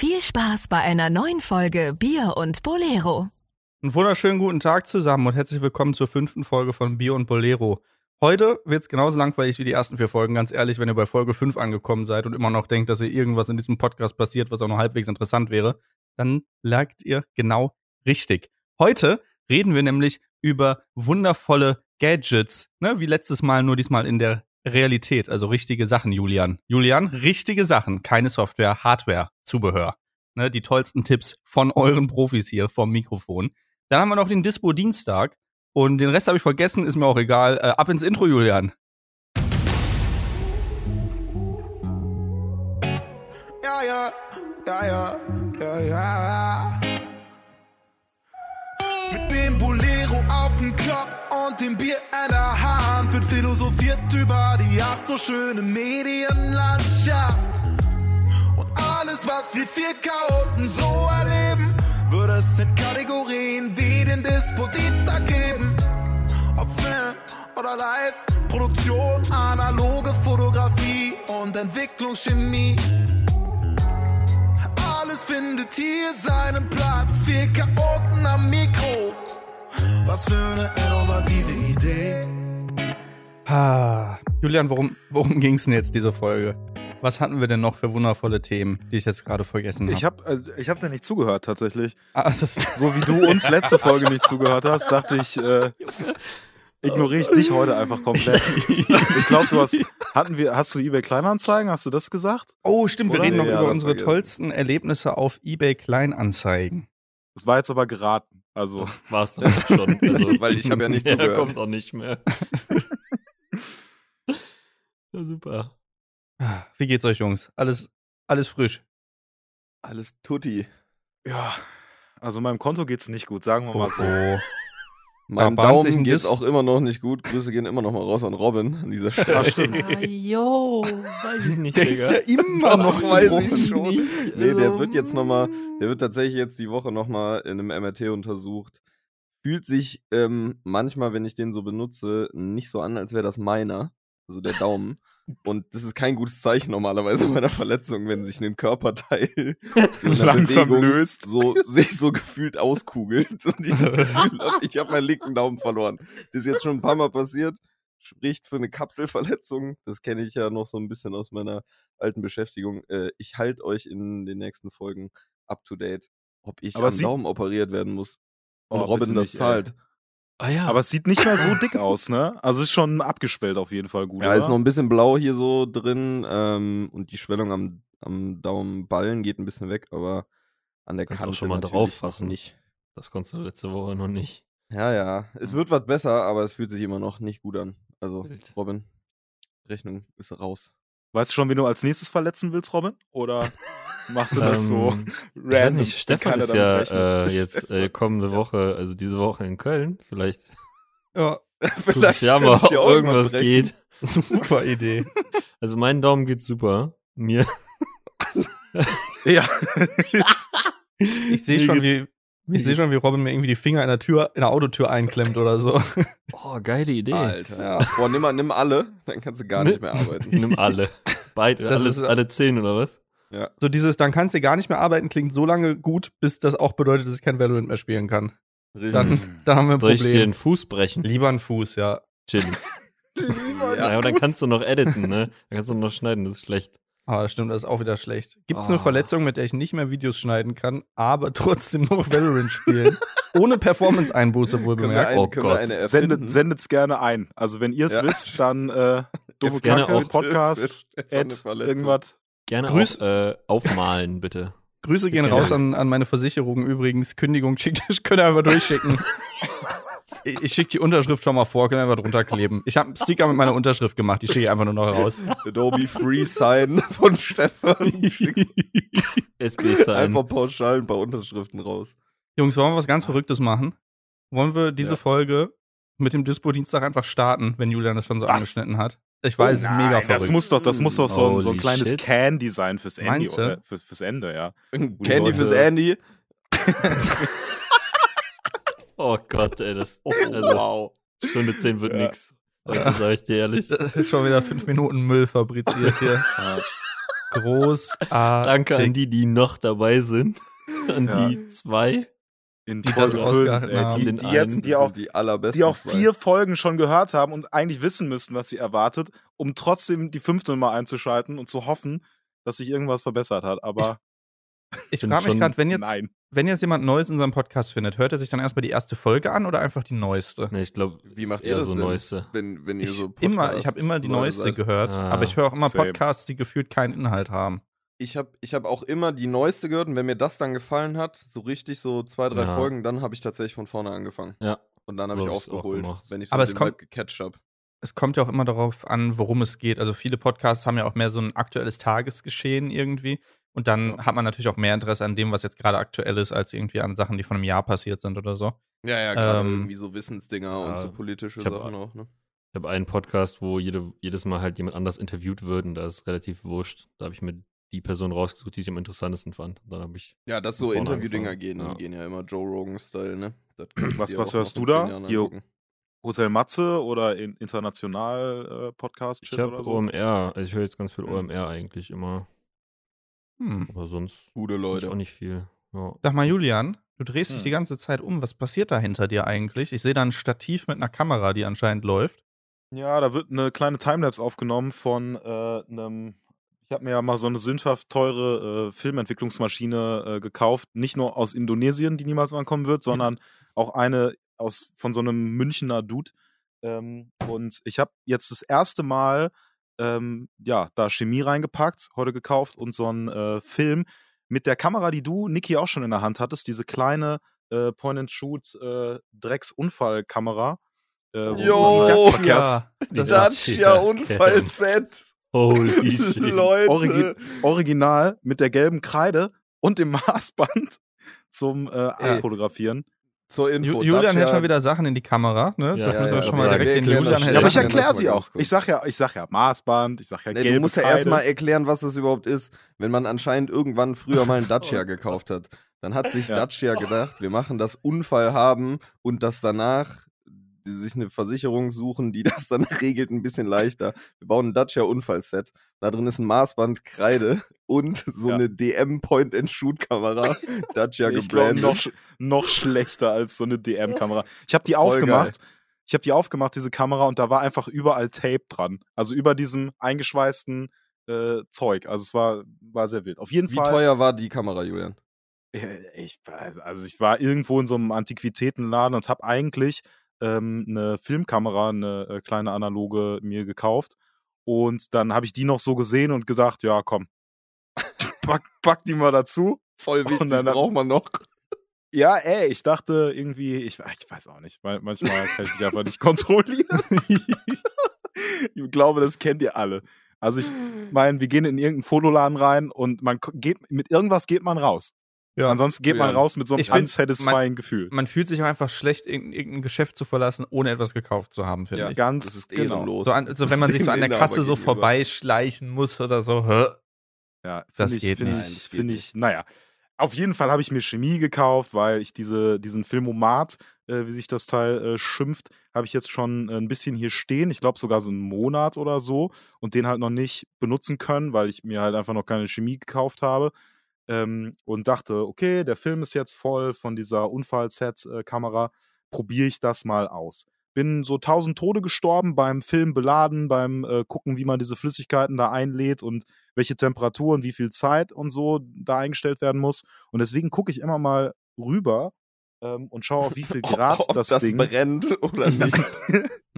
Viel Spaß bei einer neuen Folge Bier und Bolero. Einen wunderschönen guten Tag zusammen und herzlich willkommen zur fünften Folge von Bier und Bolero. Heute wird es genauso langweilig wie die ersten vier Folgen, ganz ehrlich, wenn ihr bei Folge 5 angekommen seid und immer noch denkt, dass ihr irgendwas in diesem Podcast passiert, was auch noch halbwegs interessant wäre, dann lagt ihr genau richtig. Heute reden wir nämlich über wundervolle Gadgets, ne, wie letztes Mal, nur diesmal in der Realität, also richtige Sachen, Julian. Julian, richtige Sachen, keine Software, Hardware, Zubehör. Ne, die tollsten Tipps von euren Profis hier vom Mikrofon. Dann haben wir noch den Dispo Dienstag und den Rest habe ich vergessen, ist mir auch egal. Äh, ab ins Intro, Julian. Ja, ja, ja, ja, ja, ja. Mit dem Bolero auf dem Kopf und dem Bier in der Hand wird philosophiert über die ach so schöne Medienlandschaft. Und alles, was wir vier Chaoten so erleben, würde es in Kategorien wie den Dispo-Dienstag geben. Ob Film oder Live, Produktion, analoge Fotografie und Entwicklungschemie. Alles findet hier seinen Platz. Vier Chaoten am Mikro. Was für eine innovative Idee. Ah, Julian, worum, worum ging es denn jetzt diese Folge? Was hatten wir denn noch für wundervolle Themen, die ich jetzt gerade vergessen habe? Ich habe äh, ich hab dir nicht zugehört tatsächlich. ah, So wie du uns letzte Folge nicht zugehört hast, dachte ich, äh, ignoriere ich dich heute einfach komplett. Ich glaube, du hast, hatten wir, hast du eBay Kleinanzeigen? Hast du das gesagt? oh, stimmt, wir Oder? reden noch Ja, über unsere vergessen. tollsten Erlebnisse auf eBay Kleinanzeigen. Das war jetzt aber geraten. Also War es dann schon. Also, Weil ich habe ja nicht der zugehört. kommt auch nicht mehr. ja, super. Wie geht's euch, Jungs? Alles, alles frisch. Alles tutti. ja, also meinem Konto geht's nicht gut, sagen wir mal so. Oh. Meinem ein Daumen geht's auch immer noch nicht gut. Grüße gehen immer noch mal raus an Robin an dieser Stelle. Ja, stimmt. Ah, yo, weiß ich nicht, Der Digga. ist ja immer noch weiß ich schon. Nicht, Nee, der wird jetzt noch mal, der wird tatsächlich jetzt die Woche noch mal in einem MRT untersucht. Fühlt sich ähm, manchmal, wenn ich den so benutze, nicht so an, als wäre das meiner. Also der Daumen. Und das ist kein gutes Zeichen normalerweise bei einer Verletzung, wenn sich ein Körperteil Langsam Bewegung löst. so sich so gefühlt auskugelt und ich das Gefühl habe, ich habe meinen linken Daumen verloren. Das ist jetzt schon ein paar Mal passiert. Spricht für eine Kapselverletzung. Das kenne ich ja noch so ein bisschen aus meiner alten Beschäftigung. Äh, ich halte euch in den nächsten Folgen up to date, ob ich Aber am Daumen operiert werden muss. Und Oh, Robin das nicht, ey. zahlt. Ah ja, Aber es sieht nicht mehr so dick aus, ne? Also ist schon abgeschwellt auf jeden Fall gut. Ja, oder? ist noch ein bisschen blau hier so drin ähm, und die Schwellung am, am Daumenballen geht ein bisschen weg, aber an der Kannst Kante schon mal drauf fassen. nicht. das konntest du letzte Woche noch nicht. Ja, ja. Es wird was besser, aber es fühlt sich immer noch nicht gut an. Also, Wild. Robin, Rechnung ist raus. Weißt du schon, wen du als nächstes verletzen willst, Robin? Oder machst du das so Ähm, Ich weiß random? nicht, Stefan ist ja äh, jetzt äh, kommende Woche, also diese Woche in Köln. Vielleicht Ja, ich ja mal, ob irgendwas brechen. geht. super Idee. Also mein Daumen geht super. Mir. Ja. Ich sehe schon, wie, ich sehe schon, wie Robin mir irgendwie die Finger in der Tür, in der Autotür einklemmt oder so. Oh, geile Idee. Alter. Ja. Boah, nimm, mal- nimm alle, dann kannst du gar nicht mehr arbeiten. Nimm alle. Beide, Das alles, ist- alle zehn oder was? Ja. So dieses, dann kannst du gar nicht mehr arbeiten, klingt so lange gut, bis das auch bedeutet, dass ich kein Valorant mehr spielen kann. Richtig. Dann, dann haben wir ein Soll ich dir Problem. den Fuß brechen? Lieber ein Fuß, ja. Chillig. Lieber Ja, aber dann kannst du noch editen, ne? Dann kannst du noch schneiden, das ist schlecht. Aber das stimmt, das ist auch wieder schlecht. Gibt es eine Ah. Verletzung, mit der ich nicht mehr Videos schneiden kann, aber trotzdem noch Valorant spielen? Ohne Performance-Einbuße wohl können wir, bemerkt. eine, Oh können wir Gott. Sendet, sendet's gerne ein. Also wenn ihr es Ja. wisst, dann äh, doofe Gerne Kacke, auch- Podcast, Ad, irgendwas. Gerne Grüß- auch äh, aufmalen, bitte. Grüße gehen Ja. raus an, an meine Versicherung übrigens. Kündigung schickt, könnt ihr einfach durchschicken. Ich ich schicke die Unterschrift schon mal vor, könnt ihr einfach drunter kleben. Ich habe einen Sticker mit meiner Unterschrift gemacht, die schicke ich einfach nur noch raus. Adobe Free Sign von Stefan. SB sein. Einfach pauschal ein paar Unterschriften raus. Jungs, wollen wir was ganz Verrücktes machen? Wollen wir diese Ja. Folge mit dem Dispo-Dienstag einfach starten, wenn Julian das schon so Was? angeschnitten hat? Ich weiß, es ist mega Nein, verrückt. das muss doch, das muss doch so ein, so ein kleines shit. Can-Design sein fürs Ende, Meinst du? oder? Für, fürs Ende, ja. Candy Leute- fürs Andy. Oh Gott, ey, das. Oh, Also, wow. Stunde 10 wird Ja. nix. Also, sag ich dir ehrlich. schon wieder fünf Minuten Müll fabriziert hier. Großartig. Danke an die, die noch dabei sind. An Ja. die zwei. In Die das ausgehalten haben. die, die, jetzt, die auch, sind die allerbesten. die auch zwei. vier Folgen schon gehört haben und eigentlich wissen müssten, was sie erwartet, um trotzdem die fünfte mal einzuschalten und zu hoffen, dass sich irgendwas verbessert hat. Aber Ich frage mich gerade, wenn jetzt, nein. wenn jetzt jemand Neues in unserem Podcast findet, hört er sich dann erstmal die erste Folge an oder einfach die neueste? Ne, ich glaube, Wie macht ihr das so denn? neueste. Wenn, wenn ihr Ich, so immer, ich habe immer die neueste seid? gehört, Ah, aber ich höre auch immer same. Podcasts, die gefühlt keinen Inhalt haben. Ich habe ich hab auch immer die neueste gehört und wenn mir das dann gefallen hat, so richtig, so zwei, drei Ja. Folgen, dann habe ich tatsächlich von vorne angefangen. Ja. Und dann habe ich So auch aufgeholt, gemacht. wenn ich so Aber den kommt- gecatcht habe. Es kommt ja auch immer darauf an, worum es geht. Also viele Podcasts haben ja auch mehr so ein aktuelles Tagesgeschehen irgendwie. Und dann Ja. hat man natürlich auch mehr Interesse an dem, was jetzt gerade aktuell ist, als irgendwie an Sachen, die von einem Jahr passiert sind oder so. Ja, ja, gerade Ähm, irgendwie so Wissensdinger und ja, so politische Sachen auch, ne? Ich habe einen Podcast, wo jede, jedes Mal halt jemand anders interviewt wird und da ist relativ wurscht. Da habe ich mir die Person rausgesucht, die ich am interessantesten fand. Und dann habe ich. Ja, dass Von so Interviewdinger gehen, Ja. die gehen ja immer Joe Rogan-Style, ne? Das Was- was hörst du da? Hier-. Hotel Matze oder in, international äh, Podcast Ich habe? OMR, also ich höre jetzt ganz viel Mhm. OMR eigentlich immer. Hm. Aber sonst Gute Leute. auch nicht viel. Ja. Sag mal, Julian, du drehst dich Hm. die ganze Zeit um. Was passiert da hinter dir eigentlich? Ich sehe da ein Stativ mit einer Kamera, die anscheinend läuft. Ja, da wird eine kleine Timelapse aufgenommen von äh, einem. Ich habe mir ja mal so eine sündhaft teure äh, Filmentwicklungsmaschine äh, gekauft. Nicht nur aus Indonesien, die niemals ankommen wird, sondern auch eine aus, von so einem Münchner Dude. Ähm, und ich habe jetzt das erste Mal ähm, ja, da Chemie reingepackt, heute gekauft und so einen äh, Film mit der Kamera, die du, Niki, auch schon in der Hand hattest, diese kleine äh, Point-and-Shoot äh, Drecksunfallkamera. Äh, Jo, die ja, das Dacia Ja, Unfallset. Holy shit. Leute. Origi- Original mit der gelben Kreide und dem Maßband zum äh, Abfotografieren. Zur Info. Ju Julian hält Dacia- schon wieder Sachen in die Kamera. Ne? Ja, das ja, müssen wir ja, schon aber mal direkt den Julian hält. Ja, aber ich Ja, erkläre sie auch. Ich sag ja, ich sag ja Maßband, ich sag ja Nee, gelbe du musst ja erstmal erklären, was das überhaupt ist. Wenn man anscheinend irgendwann früher mal einen Dacia gekauft hat, dann hat sich Ja. Dacia gedacht, wir machen das Unfall haben und das danach die sich eine Versicherung suchen, die das dann regelt, ein bisschen leichter. Wir bauen ein Dacia Unfallset. Da drin ist ein Maßband, Kreide und so Ja. eine DM Point-and-Shoot-Kamera. Dacia ich gebrandet. noch, sch- noch schlechter als so eine DM-Kamera. Ich habe die Voll aufgemacht. Ich habe die aufgemacht, diese Kamera, und da war einfach überall Tape dran. Also über diesem eingeschweißten äh, Zeug. Also es war, war sehr wild. Auf jeden Wie Fall. teuer war die Kamera, Julian? Äh, Ich weiß, also ich war irgendwo in so einem Antiquitätenladen und habe eigentlich ähm, eine Filmkamera, eine äh, kleine analoge mir gekauft. Und dann habe ich die noch so gesehen und gesagt, ja, komm, pack, pack die mal dazu. Voll wichtig, Und dann- braucht man noch. Ja, ey, ich dachte irgendwie, ich, ich weiß auch nicht, man- manchmal kann ich mich einfach nicht kontrollieren. ich glaube, das kennt ihr alle. Also ich meine, wir gehen in irgendeinen Fotoladen rein und man geht, mit irgendwas geht man raus. Ja. Ansonsten geht man Ja. raus mit so einem Ich unsatisfying Gefühl. Man fühlt sich auch einfach schlecht, irgendein, irgendein Geschäft zu verlassen, ohne etwas gekauft zu haben, finde Ja. ich. Ganz Das ist genau. ehrenlos. So, an, also wenn man sich so an der Kasse so vorbeischleichen muss oder so. Hä? Ja, Das ich, geht find nicht. Ich, Das geht find ich, naja. Auf jeden Fall habe ich mir Chemie gekauft, weil ich diese, diesen Filmomat, äh, wie sich das Teil äh, schimpft, habe ich jetzt schon äh, ein bisschen hier stehen. Ich glaube sogar so einen Monat oder so und den halt noch nicht benutzen können, weil ich mir halt einfach noch keine Chemie gekauft habe. Ähm, und dachte, okay, der Film ist jetzt voll von dieser Unfallset-Kamera, probiere ich das mal aus. Bin so tausend Tode gestorben beim Film beladen, beim äh, gucken, wie man diese Flüssigkeiten da einlädt und welche Temperatur und wie viel Zeit und so da eingestellt werden muss. Und deswegen gucke ich immer mal rüber ähm, und schaue auf wie viel Grad Ob das, das Ding, brennt oder nicht.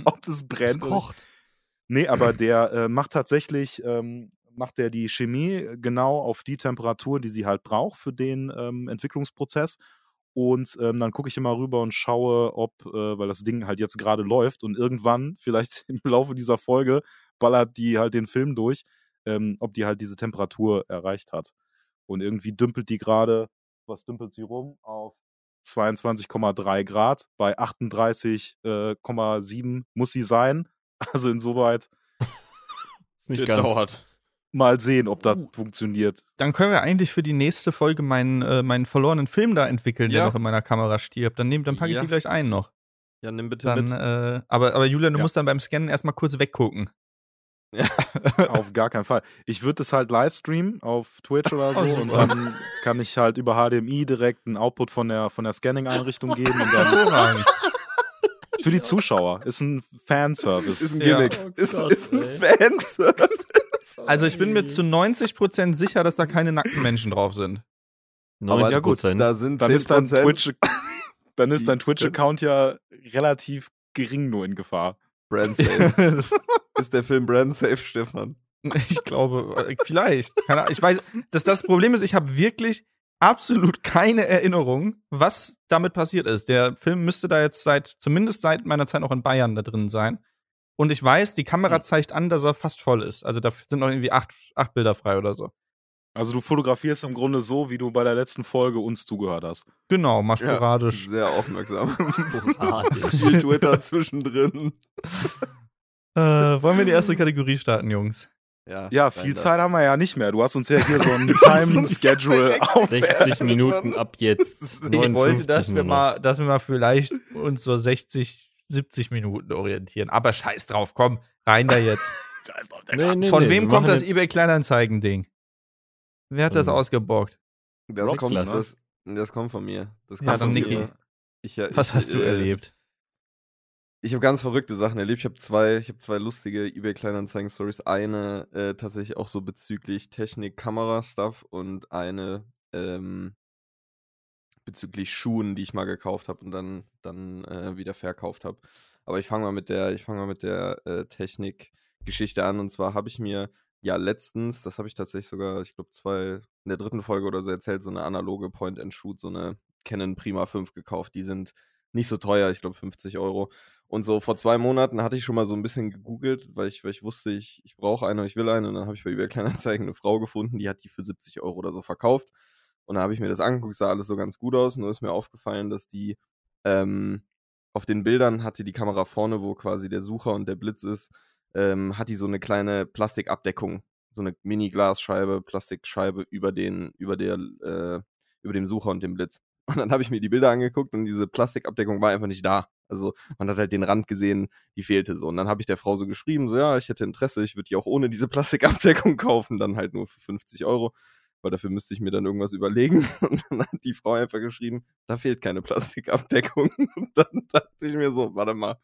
ob das brennt. Es kocht. Nee, aber der äh, macht tatsächlich, ähm, macht der die Chemie genau auf die Temperatur, die sie halt braucht für den ähm, Entwicklungsprozess. Und ähm, dann gucke ich immer rüber und schaue, ob, äh, weil das Ding halt jetzt gerade läuft und irgendwann, vielleicht im Laufe dieser Folge, ballert die halt den Film durch, ähm, ob die halt diese Temperatur erreicht hat. Und irgendwie dümpelt die gerade, was dümpelt sie rum? Auf 22,3 Grad. Bei 38,7 muss sie sein. Also insoweit Ist nicht ganz. dauert. Mal sehen, ob das funktioniert. Dann können wir eigentlich für die nächste Folge meinen, äh, meinen verlorenen Film da entwickeln, der Ja. noch in meiner Kamera stirbt. Dann, nehm, dann packe ich Ja. die gleich ein noch. Ja, nimm bitte Dann, mit. äh, aber, aber Julian, du Ja. musst dann beim Scannen erstmal kurz weggucken. Auf gar keinen Fall. Ich würde das halt live streamen auf Twitch oder so Oh, und dann kann ich halt über HDMI direkt einen Output von der, von der Scanning-Einrichtung geben und dann für die Zuschauer. Ist ein Fanservice. Ist ein Ja. Gimmick. Oh ist, Gott, ist ein ey. Fanservice. Also ich bin mir zu 90% sicher, dass da keine nackten Menschen drauf sind. 90 ja gut, Prozent. Da sind dann ist dein 10%. Twitch, dann ist dein Twitch-Account ja relativ gering nur in Gefahr. Brand safe. Ist der Film Brand safe, Stefan? ich glaube, äh, vielleicht. Ich weiß, dass das Problem ist, ich habe wirklich absolut keine Erinnerung, was damit passiert ist. Der Film müsste da jetzt seit, zumindest seit meiner Zeit noch in Bayern da drin sein. Und ich weiß, die Kamera Hm. zeigt an, dass er fast voll ist. Also da sind noch irgendwie acht, acht Bilder frei oder so. Also du fotografierst im Grunde so, wie du bei der letzten Folge uns zugehört hast. Genau, mal sporadisch. Sehr aufmerksam. Sporadisch. Viel Twitter zwischendrin. Äh, wollen wir die erste Kategorie starten, Jungs? Ja, Ja, viel. Zeit haben wir ja nicht mehr. Du hast uns ja hier so ein Time-Schedule auf. 60 Minuten ab jetzt. Ich wollte, 59 dass wir mal, dass wir mal vielleicht uns so 60, 70 Minuten orientieren. Aber scheiß drauf, komm, rein da jetzt. Scheiß drauf, Nee, nee, Von nee, wem kommt das jetzt- eBay Kleinanzeigen-Ding? Wer hat das Ähm, ausgebockt? Das kommt, das, das kommt von mir. Das kommt Ja, von Niki. mir. Ich, ja, Was ich, hast du äh, erlebt? Ich habe ganz verrückte Sachen erlebt. Ich habe zwei, ich habe zwei lustige eBay Kleinanzeigen Stories. Eine äh, tatsächlich auch so bezüglich Technik, Kamera Stuff und eine ähm, bezüglich Schuhen, die ich mal gekauft habe und dann dann äh, wieder verkauft habe. Aber ich fange mal mit der, ich fange mal mit der äh, Technik-Geschichte an. Und zwar habe ich mir ja letztens, das habe ich tatsächlich sogar, ich glaube zwei in der dritten Folge oder so erzählt, so eine analoge Point and Shoot, so eine Canon Prima 5 gekauft. Die sind nicht so teuer, ich glaube 50 Euro. Und so vor zwei Monaten hatte ich schon mal so ein bisschen gegoogelt, weil ich, weil ich wusste, ich, ich brauche eine, ich will eine. Und dann habe ich bei eBay Kleinanzeigen eine Frau gefunden, die hat die für 70 Euro oder so verkauft. Und dann habe ich mir das angeguckt, sah alles so ganz gut aus. Nur ist mir aufgefallen, dass die ähm, auf den Bildern hatte die Kamera vorne, wo quasi der Sucher und der Blitz ist, ähm, hat die so eine kleine Plastikabdeckung, so eine Mini-Glasscheibe, Plastikscheibe über den, über der, äh, über dem Sucher und dem Blitz. Und dann habe ich mir die Bilder angeguckt und diese Plastikabdeckung war einfach nicht da. Also man hat halt den Rand gesehen, die fehlte so. Und dann habe ich der Frau so geschrieben, so ja, ich hätte Interesse, ich würde die auch ohne diese Plastikabdeckung kaufen, dann halt nur für 50 Euro, weil dafür müsste ich mir dann irgendwas überlegen. Und dann hat die Frau einfach geschrieben, da fehlt keine Plastikabdeckung. Und dann dachte ich mir so, warte mal,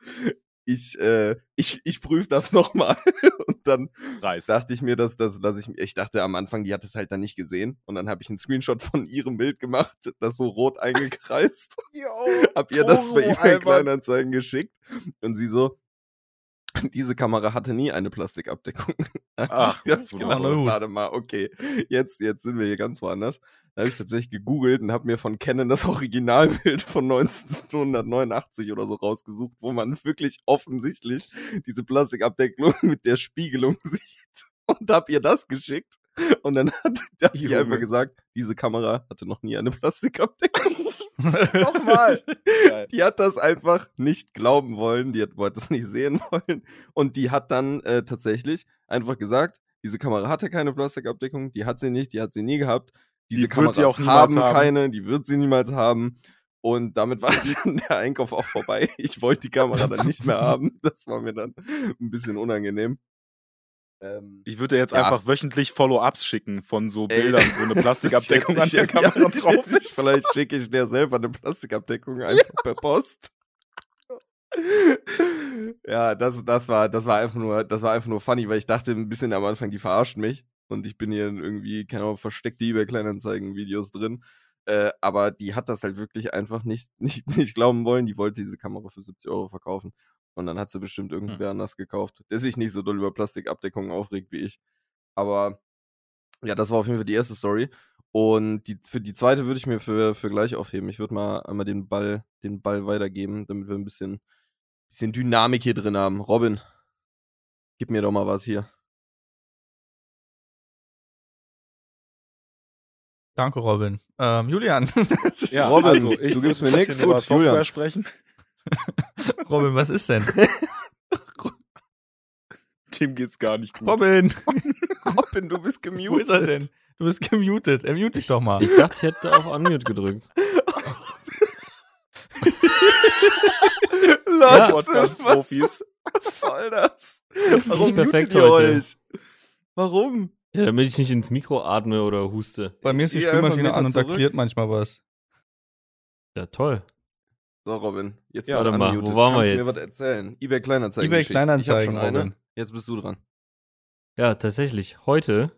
ich, äh, ich, ich prüfe das nochmal. Und dann Preis. dachte ich mir, dass, dass, dass ich, ich dachte am Anfang, die hat es halt dann nicht gesehen. Und dann habe ich einen Screenshot von ihrem Bild gemacht, das so rot eingekreist. hab ihr das bei eBay. Kleinanzeigen geschickt. Und sie so, diese Kamera hatte nie eine Plastikabdeckung. Ach, ja, ich gedacht, gut. warte mal, okay, jetzt, jetzt sind wir hier ganz woanders. Da habe ich tatsächlich gegoogelt und habe mir von Canon das Originalbild von 1989 oder so rausgesucht, wo man wirklich offensichtlich diese Plastikabdeckung mit der Spiegelung sieht. Und habe ihr das geschickt. Und dann hat, hat die Junge. einfach gesagt, diese Kamera hatte noch nie eine Plastikabdeckung. Nochmal. Geil. Die hat das einfach nicht glauben wollen, die hat, wollte es nicht sehen wollen. Und die hat dann äh, tatsächlich einfach gesagt, diese Kamera hatte keine Plastikabdeckung, die hat sie nicht, die hat sie nie gehabt. Diese Die wird Kameras sie auch niemals haben haben. keine, die wird sie niemals haben. Und damit war dann der Einkauf auch vorbei. Ich wollte die Kamera dann nicht mehr haben. Das war mir dann ein bisschen unangenehm. Ähm, Ich würde jetzt Ja. einfach wöchentlich Follow-ups schicken von so Ey. Bildern, wo eine Plastikabdeckung an der Kamera ja, drauf ist. Vielleicht schicke ich dir selber eine Plastikabdeckung einfach per Post. Ja, das, das war, das war einfach nur, das war einfach nur funny, weil ich dachte ein bisschen am Anfang, die verarschen mich und ich bin hier in irgendwie, keine Ahnung, versteckte eBay Kleinanzeigen-Videos drin. Äh, aber die hat das halt wirklich einfach nicht, nicht, nicht glauben wollen. Die wollte diese Kamera für 70 Euro verkaufen. Und dann hat sie bestimmt irgendwer anders gekauft, der sich nicht so doll über Plastikabdeckungen aufregt wie ich. Aber ja, das war auf jeden Fall die erste Story. Und die, für die zweite würde ich mir für, für gleich aufheben. Ich würde mal einmal den Ball, den Ball weitergeben, damit wir ein bisschen, bisschen Dynamik hier drin haben. Robin, gib mir doch mal was hier. Danke, Robin. Ähm, Julian. Ja, Robin, also ich du gibst mir über gut, Julian. sprechen. Robin, was ist denn? Dem geht's gar nicht gut. Robin, Robin, du bist gemutet. wo ist er denn? Du bist gemutet. Er mute dich doch mal. Ich dachte, ich hätte auf Unmute gedrückt. Leute, was, Podcast-Profis. Was soll das? ist Warum nicht perfekt mutet ihr heute. euch? Warum? Ja, damit ich nicht ins Mikro atme oder huste. Bei mir ist die einfach Spülmaschine einen an und da klirrt manchmal was. Ja, toll. So, Robin, jetzt Ja, bist du warte mal, wo waren wir Kannst du jetzt? mir was erzählen? eBay Kleinanzeigen. eBay Geschichte. Ich hab Kleinanzeigen, schon eine. Robin. Jetzt bist du dran. Ja, tatsächlich. Heute,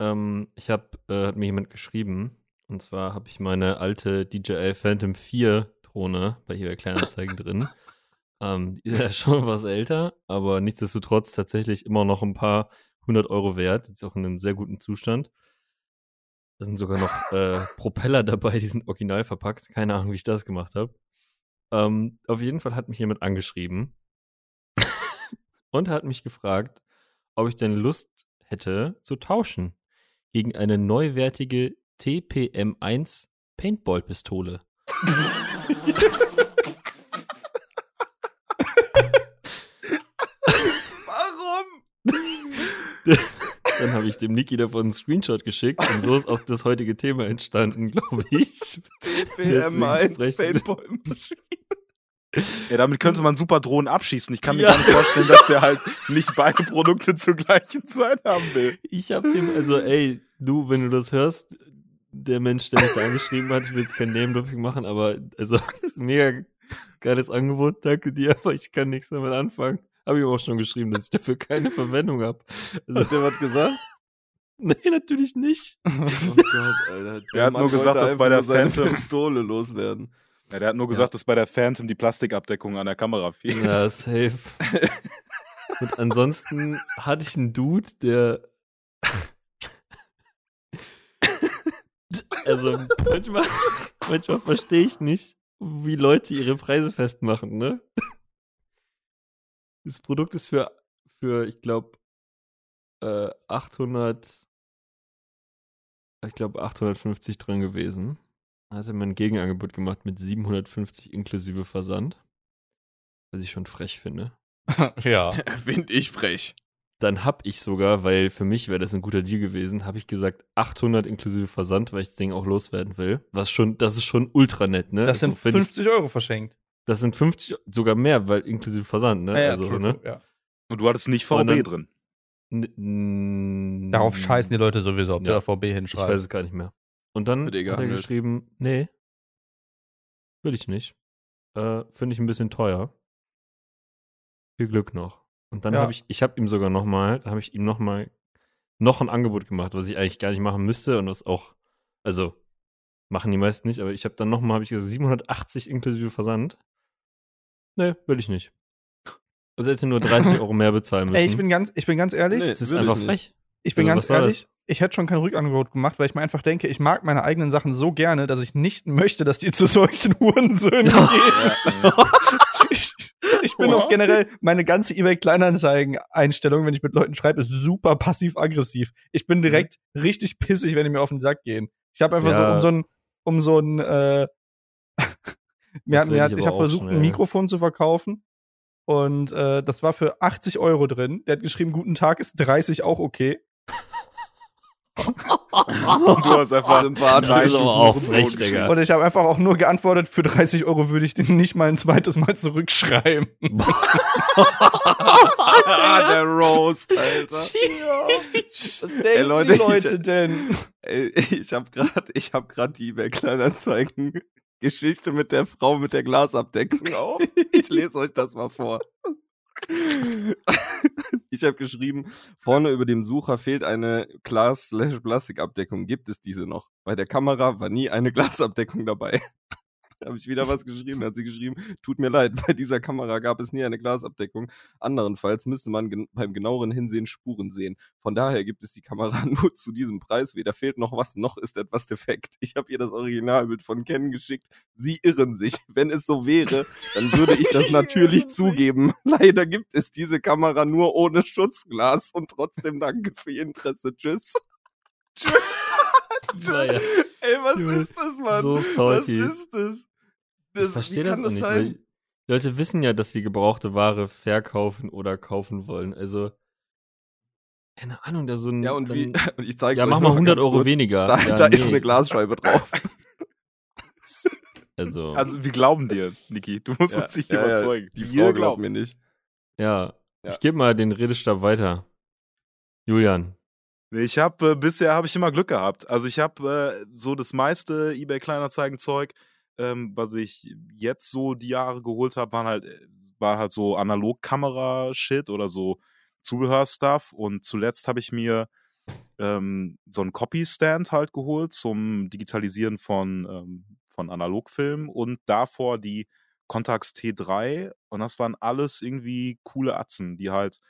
ähm, ich habe, äh, hat mir jemand geschrieben. Und zwar habe ich meine alte DJI Phantom 4 Drohne bei eBay Kleinanzeigen drin. Ähm, die ist ja schon was älter, aber nichtsdestotrotz tatsächlich immer noch ein paar hundert Euro wert. Ist auch in einem sehr guten Zustand. Da sind sogar noch äh, Propeller dabei, die sind original verpackt. Keine Ahnung, wie ich das gemacht habe. Ähm, auf jeden Fall hat mich jemand angeschrieben und hat mich gefragt, ob ich denn Lust hätte zu tauschen gegen eine neuwertige TPM1 Paintball-Pistole. Warum? Dann habe ich dem Niki davon einen Screenshot geschickt und so ist auch das heutige Thema entstanden, glaube ich. Deswegen PM1 sprechen wir- Paintball-Maschine. Ja, damit könnte man super Drohnen abschießen. Ich kann mir Ja. gar nicht vorstellen, dass der halt nicht beide Produkte zur gleichen Zeit haben will. Ich habe dem, also ey, du, wenn du das hörst, der Mensch, der mich da angeschrieben hat, ich will jetzt kein Name-Dropping machen, aber also das ist ein mega geiles Angebot, danke dir, aber ich kann nichts damit anfangen. Habe ich ihm auch schon geschrieben, dass ich dafür keine Verwendung habe. Also, Hat der was gesagt? nee, natürlich nicht. Oh Gott, Alter. Der hat Mann nur gesagt, dass bei der Phantom- Pistole loswerden. Ja, der hat nur gesagt, dass bei der Phantom die Plastikabdeckung an der Kamera fehlt. Ja, safe. Und ansonsten hatte ich einen Dude, der. Also manchmal, manchmal verstehe ich nicht, wie Leute ihre Preise festmachen, ne? Das Produkt ist für, für ich glaube, äh, 800, ich glaube 850 drin gewesen. Hatte mir ein Gegenangebot gemacht mit 750 inklusive Versand. Was ich schon frech finde. ja. Finde ich frech. Dann hab ich sogar, weil für mich wäre das ein guter Deal gewesen, habe ich gesagt 800 inklusive Versand, weil ich das Ding auch loswerden will. Was schon, das ist schon ultra nett, ne? Das sind find ich- 50 Euro verschenkt. Das sind 50, sogar mehr, weil inklusive Versand, ne? Ja, ja, also, true, ne? true, ja. Und du hattest nicht VB dann- drin. Darauf scheißen die Leute sowieso, ob Ja. der VB Ich hinschreibt. weiß es gar nicht mehr. Und dann hat er geschrieben, nee, will ich nicht. Äh, Finde ich ein bisschen teuer. Viel Glück noch. Und dann Ja. habe ich, ich habe ihm sogar noch mal, da habe ich ihm noch mal noch ein Angebot gemacht, was ich eigentlich gar nicht machen müsste und was auch, also machen die meisten nicht, aber ich habe dann noch mal, habe ich gesagt, 780 inklusive Versand. Nee, will ich nicht. Also hätte nur 30 Euro mehr bezahlen müssen. Ey, ich bin ganz, ich bin ganz ehrlich, Nee. das ist ich einfach nicht. frech. ich bin also ganz ehrlich, ich hätte schon kein Rückangebot gemacht, weil ich mir einfach denke, ich mag meine eigenen Sachen so gerne, dass ich nicht möchte, dass die zu solchen Hurensöhnen gehen. ich, ich bin auch generell, meine ganze eBay Kleinanzeigen-Einstellung, wenn ich mit Leuten schreibe, ist super passiv-aggressiv. Ich bin direkt richtig pissig, wenn die mir auf den Sack gehen. Ich habe einfach Ja. so um so ein, um so ein, äh, mir mir hat, ich ich habe versucht, ein schnell. Mikrofon zu verkaufen. Und äh, das war für 80 Euro drin. Der hat geschrieben, guten Tag, ist 30 auch okay. Und du hast einfach Sympathisch. Das ist aber auch Hurensohn frech, geschrieben. Digga. Und ich habe einfach auch nur geantwortet, für 30 Euro würde ich den nicht mal ein zweites Mal zurückschreiben. ah, der Roast, Alter. Was denken Ey, Leute, die Leute ich- denn? Ey, ich habe gerade, ich habe gerade die eBay Kleinanzeigen Geschichte mit der Frau mit der Glasabdeckung auf. Ich lese euch das mal vor. Ich habe geschrieben, vorne über dem Sucher fehlt eine Glas-Plastikabdeckung. Gibt es diese noch? Bei der Kamera war nie eine Glasabdeckung dabei. Da habe ich wieder was geschrieben. Hat sie geschrieben, tut mir leid, bei dieser Kamera gab es nie eine Glasabdeckung. Anderenfalls müsste man gen beim genaueren Hinsehen Spuren sehen. Von daher gibt es die Kamera nur zu diesem Preis. Weder fehlt noch was, noch ist etwas defekt. Ich habe ihr das Originalbild von Ken geschickt. Sie irren sich. Wenn es so wäre, dann würde ich das natürlich zugeben. Leider gibt es diese Kamera nur ohne Schutzglas und trotzdem danke für Ihr Interesse. Tschüss. Tschüss. Naja, Ey, was ist das, Mann? so was salty. ist das? Ich das verstehe wie das auch nicht, weil Leute wissen ja, dass sie gebrauchte Ware verkaufen oder kaufen wollen. Also, keine Ahnung, da so ein. Ja, und wie, dann- und ich zeige ja, mach mal 100 Euro weniger. Da, ja, da ist nee. eine Glasscheibe drauf. Also, Also, wir glauben dir, Niki. Du musst Ja, uns nicht ja, überzeugen. Die Wir Frau glaubt mir nicht. Ja, ich gebe mal den Redestab weiter. Julian. Ich habe äh, bisher habe ich immer Glück gehabt. Also ich habe äh, so das meiste eBay Kleinanzeigen Zeug, ähm, was ich jetzt so die Jahre geholt habe, waren halt äh, war halt so Analogkamera Shit oder so Zubehörstuff. Und zuletzt habe ich mir ähm, so einen Copy Stand halt geholt zum Digitalisieren von ähm, von Analogfilmen und davor die Contax T3 und das waren alles irgendwie coole Atzen, die halt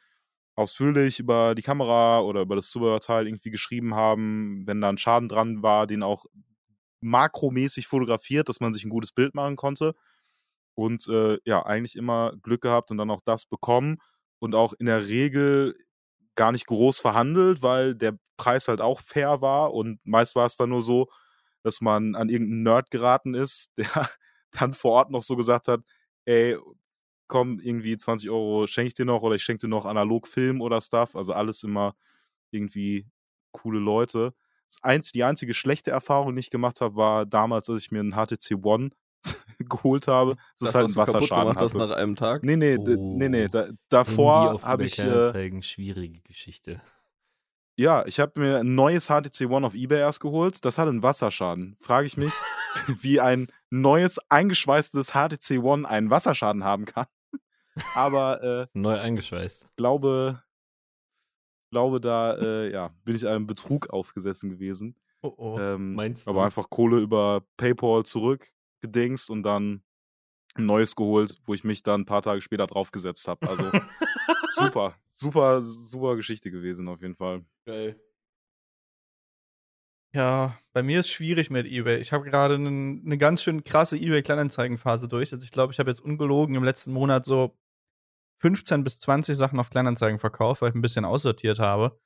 ausführlich über die Kamera oder über das Zubehörteil irgendwie geschrieben haben, wenn da ein Schaden dran war, den auch makromäßig fotografiert, dass man sich ein gutes Bild machen konnte. Und äh, ja, eigentlich immer Glück gehabt und dann auch das bekommen und auch in der Regel gar nicht groß verhandelt, weil der Preis halt auch fair war und meist war es dann nur so, dass man an irgendeinen Nerd geraten ist, der dann vor Ort noch so gesagt hat, ey, komm, irgendwie 20 Euro schenke ich dir noch oder ich schenke dir noch analog Film oder Stuff. Also alles immer irgendwie coole Leute. Das einz die einzige schlechte Erfahrung, die ich gemacht habe, war damals, als ich mir einen HTC One geholt habe. Das, ist halt ein Wasserschaden. gemacht Hatte. nach einem Tag. Nee, nee, d- Oh. nee, nee. Da, davor habe ich, äh, schwierige Geschichte. ja, ich habe mir ein neues HTC One auf Ebay erst geholt. Das hatte einen Wasserschaden. Frage ich mich, wie ein neues, eingeschweißtes HTC One einen Wasserschaden haben kann. Aber äh, Neu eingeschweißt. glaube, glaube da, äh, ja, bin ich einem Betrug aufgesessen gewesen. Oh, oh. Ähm, Meinst du? aber einfach Kohle über PayPal zurückgedingst und dann ein neues geholt, wo ich mich dann ein paar Tage später draufgesetzt habe. Also super, super, super Geschichte gewesen auf jeden Fall. Geil. Ja, bei mir ist schwierig mit eBay. Ich habe gerade eine ne ganz schön krasse eBay-Kleinanzeigenphase durch. Also ich glaube, ich habe jetzt ungelogen im letzten Monat so 15 bis 20 Sachen auf Kleinanzeigen verkauft, weil ich ein bisschen aussortiert habe.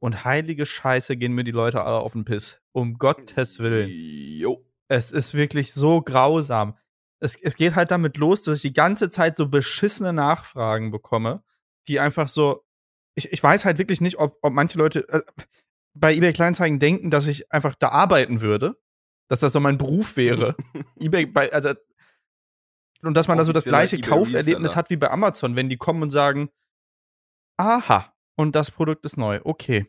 Und heilige Scheiße gehen mir die Leute alle auf den Piss. Um Gottes Willen. Jo. Es ist wirklich so grausam. Es, es geht halt damit los, dass ich die ganze Zeit so beschissene Nachfragen bekomme, die einfach so. Ich, ich weiß halt wirklich nicht, ob, ob manche Leute äh, bei eBay Kleinanzeigen denken, dass ich einfach da arbeiten würde. Dass das so mein Beruf wäre. eBay, bei, also. Und dass man da so das gleiche Kauferlebnis Reseller. hat wie bei Amazon, wenn die kommen und sagen, aha, und das Produkt ist neu, okay.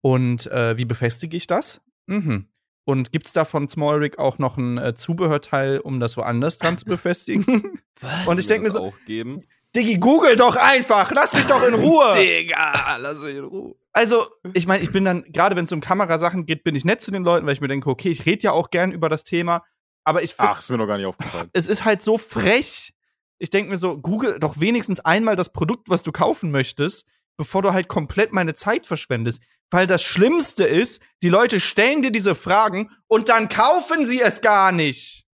Und äh, wie befestige ich das? Mhm. Und gibt es da von Small Rig auch noch ein äh, Zubehörteil, um das woanders dran zu befestigen? Was? Und ich denk mir so- auch geben. Diggi, google doch einfach! Lass mich doch in Ruhe! Digga, lass mich in Ruhe. Also, ich meine, ich bin dann, gerade wenn es um Kamerasachen geht, bin ich nett zu den Leuten, weil ich mir denke, okay, ich rede ja auch gern über das Thema, aber ich find, Ach, ist mir noch gar nicht aufgefallen. es ist halt so frech. Ich denke mir so, google doch wenigstens einmal das Produkt, was du kaufen möchtest, bevor du halt komplett meine Zeit verschwendest. Weil das Schlimmste ist, die Leute stellen dir diese Fragen und dann kaufen sie es gar nicht.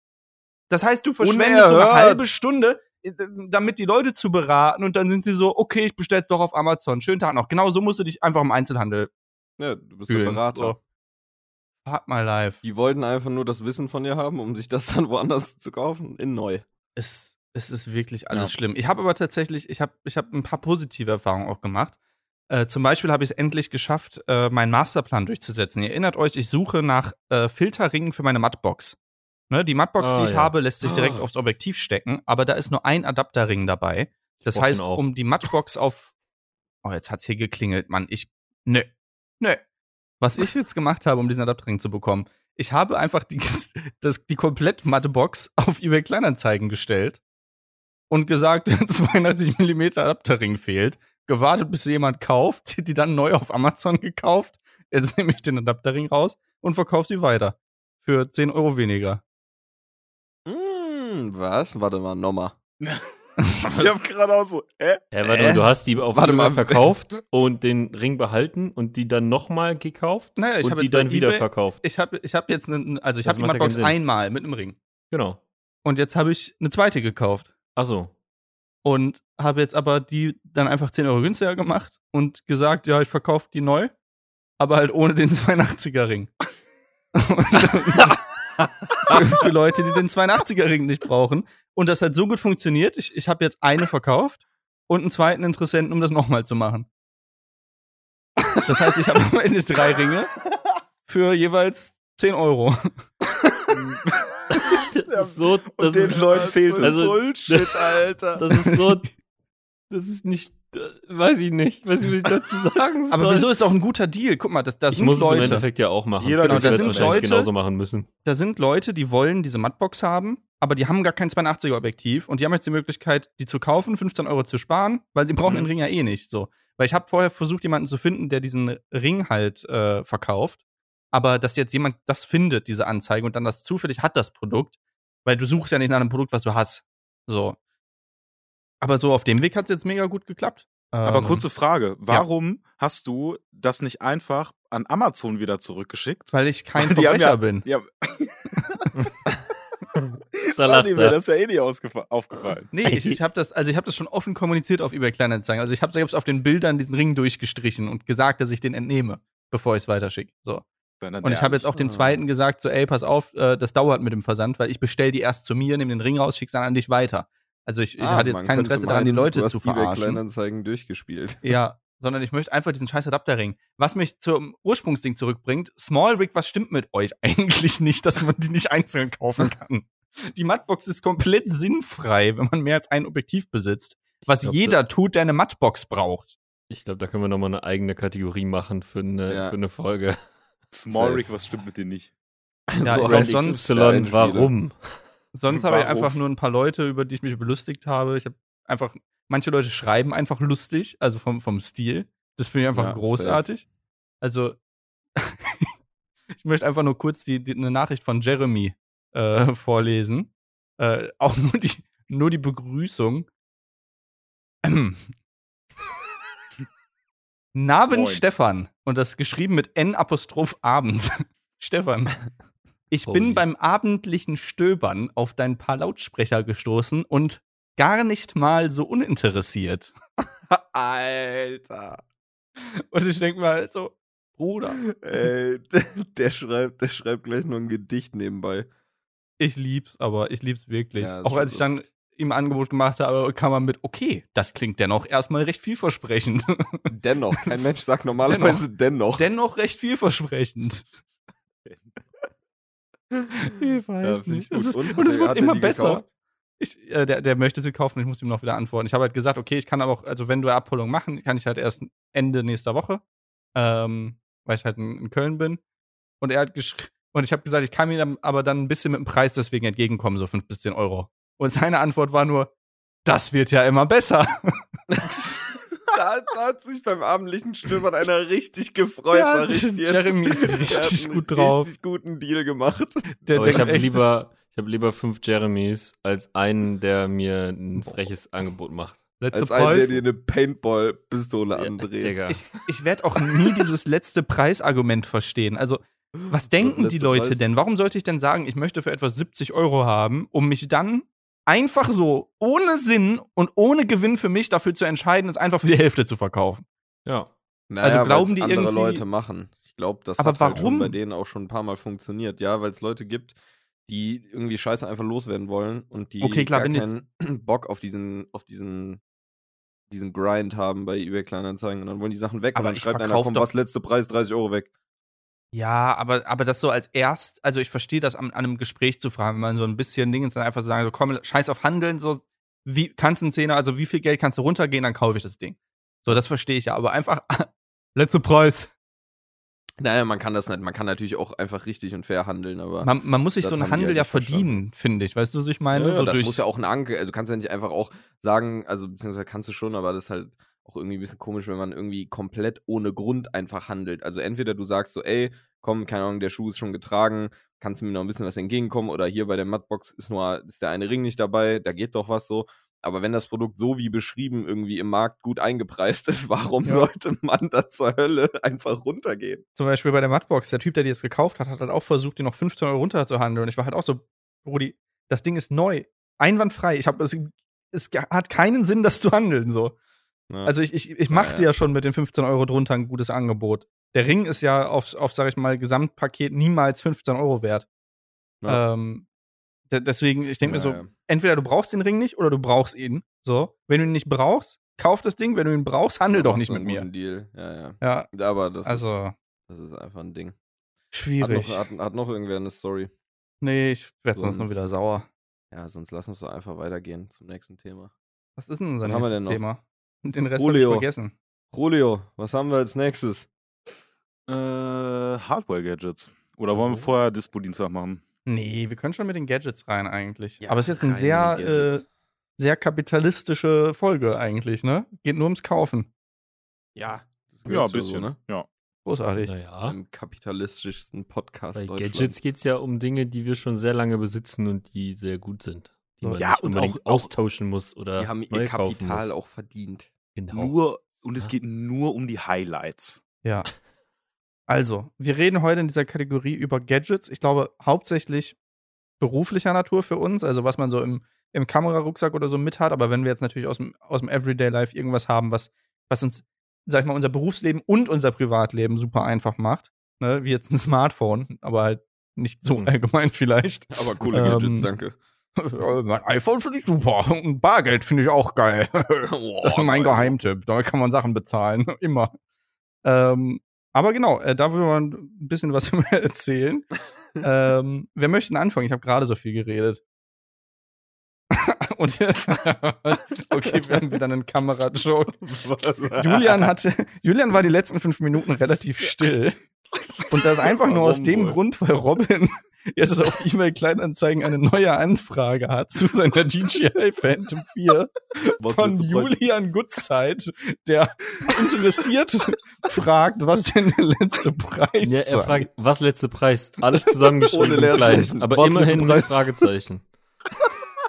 Das heißt, du verschwendest so eine halbe Stunde, äh, damit die Leute zu beraten und dann sind sie so, okay, ich bestell's doch auf Amazon. Schönen Tag noch. Genau so musst du dich einfach im Einzelhandel Ja, du bist der fühlen. Berater. So. Fuck my life. Die wollten einfach nur das Wissen von dir haben, um sich das dann woanders zu kaufen. In neu. es, es ist wirklich alles Ja. schlimm. Ich habe aber tatsächlich, ich habe ich hab ein paar positive Erfahrungen auch gemacht. Äh, zum Beispiel habe ich es endlich geschafft, äh, meinen Masterplan durchzusetzen. Ihr erinnert euch, ich suche nach äh, Filterringen für meine Mattbox. Ne, die Mattbox, Ah, die ich ja. habe, lässt sich direkt Ah. aufs Objektiv stecken, aber da ist nur ein Adapterring dabei. Das heißt, um die Mattbox auf. Oh, jetzt hat's hier geklingelt, Mann. Ich. Nö. Nö. Was ich jetzt gemacht habe, um diesen Adapterring zu bekommen, ich habe einfach die, das, die komplett matte Box auf eBay Kleinanzeigen gestellt und gesagt, 82 mm Adapterring fehlt. Gewartet, bis jemand kauft, die dann neu auf Amazon gekauft. Jetzt nehme ich den Adapterring raus und verkaufe sie weiter. Für 10 Euro weniger. Hm, was? Warte mal, nochmal. Ich hab gerade auch so, hä? Ja, warte Äh? mal, du hast die auf Warte eBay mal. verkauft und den Ring behalten und die dann nochmal gekauft Naja, ich und die dann wieder eBay- verkauft. Ich habe ich hab jetzt einen, also ich habe die Sinn. einmal mit einem Ring. Genau. Und jetzt habe ich eine zweite gekauft. Achso. Und habe jetzt aber die dann einfach 10 Euro günstiger gemacht und gesagt, ja, ich verkaufe die neu, aber halt ohne den 82er Ring. für, für Leute, die den 82er Ring nicht brauchen. Und das hat so gut funktioniert. Ich, ich habe jetzt eine verkauft und einen zweiten Interessenten, um das nochmal zu machen. Das heißt, ich habe am Ende drei Ringe für jeweils 10 Euro. Das ist so, das Und den ist, Leuten fehlt es. also- Bullshit, Alter. das ist so das ist nicht, weiß ich nicht, weiß was ich dazu sagen soll. Aber wieso ist auch ein guter Deal? Guck mal, das, das ich sind muss es im Leute. Endeffekt ja auch machen. Jeder Genau, da sind Leute- genauso machen müssen. da sind Leute, die wollen diese Mattbox haben, aber die haben gar kein 82er Objektiv und die haben jetzt die Möglichkeit, die zu kaufen, 15 Euro zu sparen, weil sie brauchen Mhm. den Ring ja eh nicht. So, weil ich habe vorher versucht, jemanden zu finden, der diesen Ring halt äh, verkauft, aber dass jetzt jemand das findet, diese Anzeige und dann das zufällig hat das Produkt, weil du suchst ja nicht nach einem Produkt, was du hast. So. Aber so auf dem Weg hat es jetzt mega gut geklappt. Aber Ähm, kurze Frage, warum hast du das nicht einfach an Amazon wieder zurückgeschickt? weil ich kein Verbrecher ja- bin. Ja, Da lacht mir er. das ja eh nicht aufgefallen. Nee, ich, ich habe das, also ich habe das schon offen kommuniziert auf eBay Kleinanzeigen. Also ich habe selbst auf den Bildern diesen Ring durchgestrichen und gesagt, dass ich den entnehme, bevor ich es weiterschicke. So. Und ich habe jetzt auch dem zweiten gesagt, so, ey, pass auf, äh, das dauert mit dem Versand, weil ich bestell die erst zu mir, nehme den Ring raus, schick's dann an dich weiter. Also ich, ich Ah, hatte jetzt kein Interesse daran, die meinen, Leute du hast zu verarschen. Kleinanzeigen durchgespielt. Ja, sondern ich möchte einfach diesen scheiß Adapterring. Was mich zum Ursprungsding zurückbringt, Small Rig, was stimmt mit euch eigentlich nicht, dass man die nicht einzeln kaufen kann? Die Mattbox ist komplett sinnfrei, wenn man mehr als ein Objektiv besitzt. Was glaub, jeder tut, der eine Mattbox braucht. Ich glaube, da können wir nochmal eine eigene Kategorie machen für eine, Ja. für eine Folge. Small. Rig, was stimmt mit dir nicht? Ja, So ich ein glaub, sonst- Y, warum? Sonst habe ich einfach nur ein paar Leute, über die ich mich belustigt habe. Ich habe einfach, manche Leute schreiben einfach lustig, also vom, vom Stil. Das finde ich einfach Ja, großartig. Also, ich möchte einfach nur kurz die, die, eine Nachricht von Jeremy äh, vorlesen. Äh, auch nur die, nur die Begrüßung. Naben. Stefan. Und das geschrieben mit N Apostroph Abend. Stefan. Ich bin Holy. beim abendlichen Stöbern auf dein paar Lautsprecher gestoßen und gar nicht mal so uninteressiert. Alter. Und ich denke mal so, Bruder, Ey, der schreibt, der schreibt gleich noch ein Gedicht nebenbei. ich lieb's, aber ich lieb's wirklich. Ja, Auch als ich dann ihm ein Angebot gemacht habe, kam er mit, okay, das klingt dennoch erstmal recht vielversprechend. Dennoch, kein Mensch sagt normalerweise dennoch. dennoch recht vielversprechend. Ich weiß Ja, nicht. ich ist, Und es wird er immer besser. Ich, äh, der, der möchte sie kaufen, ich muss ihm noch wieder antworten. Ich habe halt gesagt, okay, ich kann aber auch, also wenn du Abholung machen, kann ich halt erst Ende nächster Woche, ähm, weil ich halt in, in Köln bin. Und er hat geschrieben, und ich habe gesagt, ich kann ihm aber dann ein bisschen mit dem Preis deswegen entgegenkommen, so 5 bis 10 Euro. Und seine Antwort war nur, das wird ja immer besser. da, da hat sich beim abendlichen Stöbern einer richtig gefreut, Ja, dir. Jeremy ist Der hat richtig einen gut drauf. Richtig guten Deal gemacht. Der ich habe lieber, ich habe lieber fünf Jeremys als einen, der mir ein freches Angebot macht. letzte Als einen, der Preis. dir eine Paintball-Pistole Ja, andreht. Digga. Ich, ich werde auch nie dieses letzte Preisargument verstehen. Also, was denken die Leute Preis? denn? Warum sollte ich denn sagen, ich möchte für etwas 70 Euro haben, um mich dann einfach so ohne Sinn und ohne Gewinn für mich dafür zu entscheiden, es einfach für die Hälfte zu verkaufen? Ja. Naja, Also glauben die andere irgendwie- Leute machen. Ich glaube, das Aber hat halt schon warum? bei denen auch schon ein paar Mal funktioniert. Ja, weil es Leute gibt, die irgendwie Scheiße einfach loswerden wollen und die Okay, klar, gar keinen Bock auf diesen, auf diesen, diesen Grind haben bei eBay Kleinanzeigen und dann wollen die Sachen weg Aber und dann schreibt einer, komm, was, letzte Preis, 30 Euro weg. Ja, aber, aber das so als erst, also ich verstehe das an, an einem Gespräch zu fragen, wenn man so ein bisschen Dingens dann einfach so sagen, so komm, scheiß auf Handeln, so, wie kannst du einen Zehner, also wie viel Geld kannst du runtergehen, dann kaufe ich das Ding. So, das verstehe ich ja, aber einfach, letzte Preis. Naja, man kann das nicht, man kann natürlich auch einfach richtig und fair handeln, aber. Man, man muss sich so einen Handel ja verdienen, finde ich. Weißt du, was ich meine? Ja, so das muss ja auch ein Anke, also du kannst ja nicht einfach auch sagen, also beziehungsweise kannst du schon, aber das ist halt auch irgendwie ein bisschen komisch, wenn man irgendwie komplett ohne Grund einfach handelt. Also entweder du sagst so, ey, komm, keine Ahnung, der Schuh ist schon getragen, kannst du mir noch ein bisschen was entgegenkommen oder hier bei der Mattbox ist nur, ist der eine Ring nicht dabei, da geht doch was so. Aber wenn das Produkt so wie beschrieben irgendwie im Markt gut eingepreist ist, warum Ja. sollte man da zur Hölle einfach runtergehen? zum Beispiel bei der Mattbox, der Typ, der die jetzt gekauft hat, hat halt auch versucht, die noch 15 Euro runterzuhandeln. Und ich war halt auch so, Brudi, das Ding ist neu, einwandfrei. Ich habe es, es hat keinen Sinn, das zu handeln, so. Ja. Also ich, ich, ich machte Ja, ja. ja schon mit den 15 Euro drunter ein gutes Angebot. Der Ring ist ja auf, auf sag ich mal, Gesamtpaket niemals 15 Euro wert. Ja. Ähm, de- deswegen, ich denke mir so, entweder du brauchst den Ring nicht oder du brauchst ihn. So, wenn du ihn nicht brauchst, kauf das Ding. Wenn du ihn brauchst, handel doch nicht mit mir. Deal. Ja, Ja, ja. Aber das, ist, also das ist einfach ein Ding. Hat schwierig. noch, hat, hat noch irgendwer eine Story? nee, ich werde sonst nur Sonst- wieder sauer. Ja, sonst lass uns doch einfach weitergehen zum nächsten Thema. Was ist denn unser nächstes denn Thema? Den Rest habe ich Julio. vergessen. Julio, was haben wir als nächstes? Äh, Hardware-Gadgets. Oder wollen wir Oh. vorher Dispo-Dienstag machen? Nee, wir können schon mit den Gadgets rein eigentlich. Ja, Aber es ist jetzt eine sehr, äh, sehr kapitalistische Folge eigentlich, ne? Geht nur ums Kaufen. Ja. Ja, ein ja bisschen. So, ne? Ja. Großartig. Naja, Im kapitalistischsten Podcast bei. Gadgets geht es ja um Dinge, die wir schon sehr lange besitzen und die sehr gut sind. Die man Ja, nicht und unbedingt auch- austauschen muss oder Die haben ihr Kapital auch verdient. Genau. Nur, und es geht nur um die Highlights. Ja. Also, wir reden heute in dieser Kategorie über Gadgets. Ich glaube, hauptsächlich beruflicher Natur für uns, also was man so im, im Kamerarucksack oder so mit hat. Aber wenn wir jetzt natürlich aus dem, aus dem Everyday Life irgendwas haben, was, was uns, sag ich mal, unser Berufsleben und unser Privatleben super einfach macht, ne? wie jetzt ein Smartphone, aber halt nicht so Mhm. allgemein vielleicht. Aber coole Ähm, Gadgets, danke. Mein iPhone finde ich super. Und Bargeld finde ich auch geil. Das ist mein Geheimtipp. Damit kann man Sachen bezahlen. Immer. Ähm, aber genau, äh, da will man ein bisschen was über erzählen. ähm, wer möchte denn anfangen? Ich habe gerade so viel geredet. Und okay, wir haben wieder einen Kamerajoke. Julian hatte, Julian war die letzten fünf Minuten relativ still. Und das einfach nur aus dem wohl? Grund, weil Robin jetzt auf eBay Kleinanzeigen eine neue Anfrage hat zu seiner DJI Phantom 4 Was von? Julian Goodzeit, der interessiert fragt, was denn der letzte Preis Ja, er fragt, was letzte Preis? Alles zusammengeschrieben Ohne klein, Leerzeichen. aber Was immerhin Preis? Fragezeichen.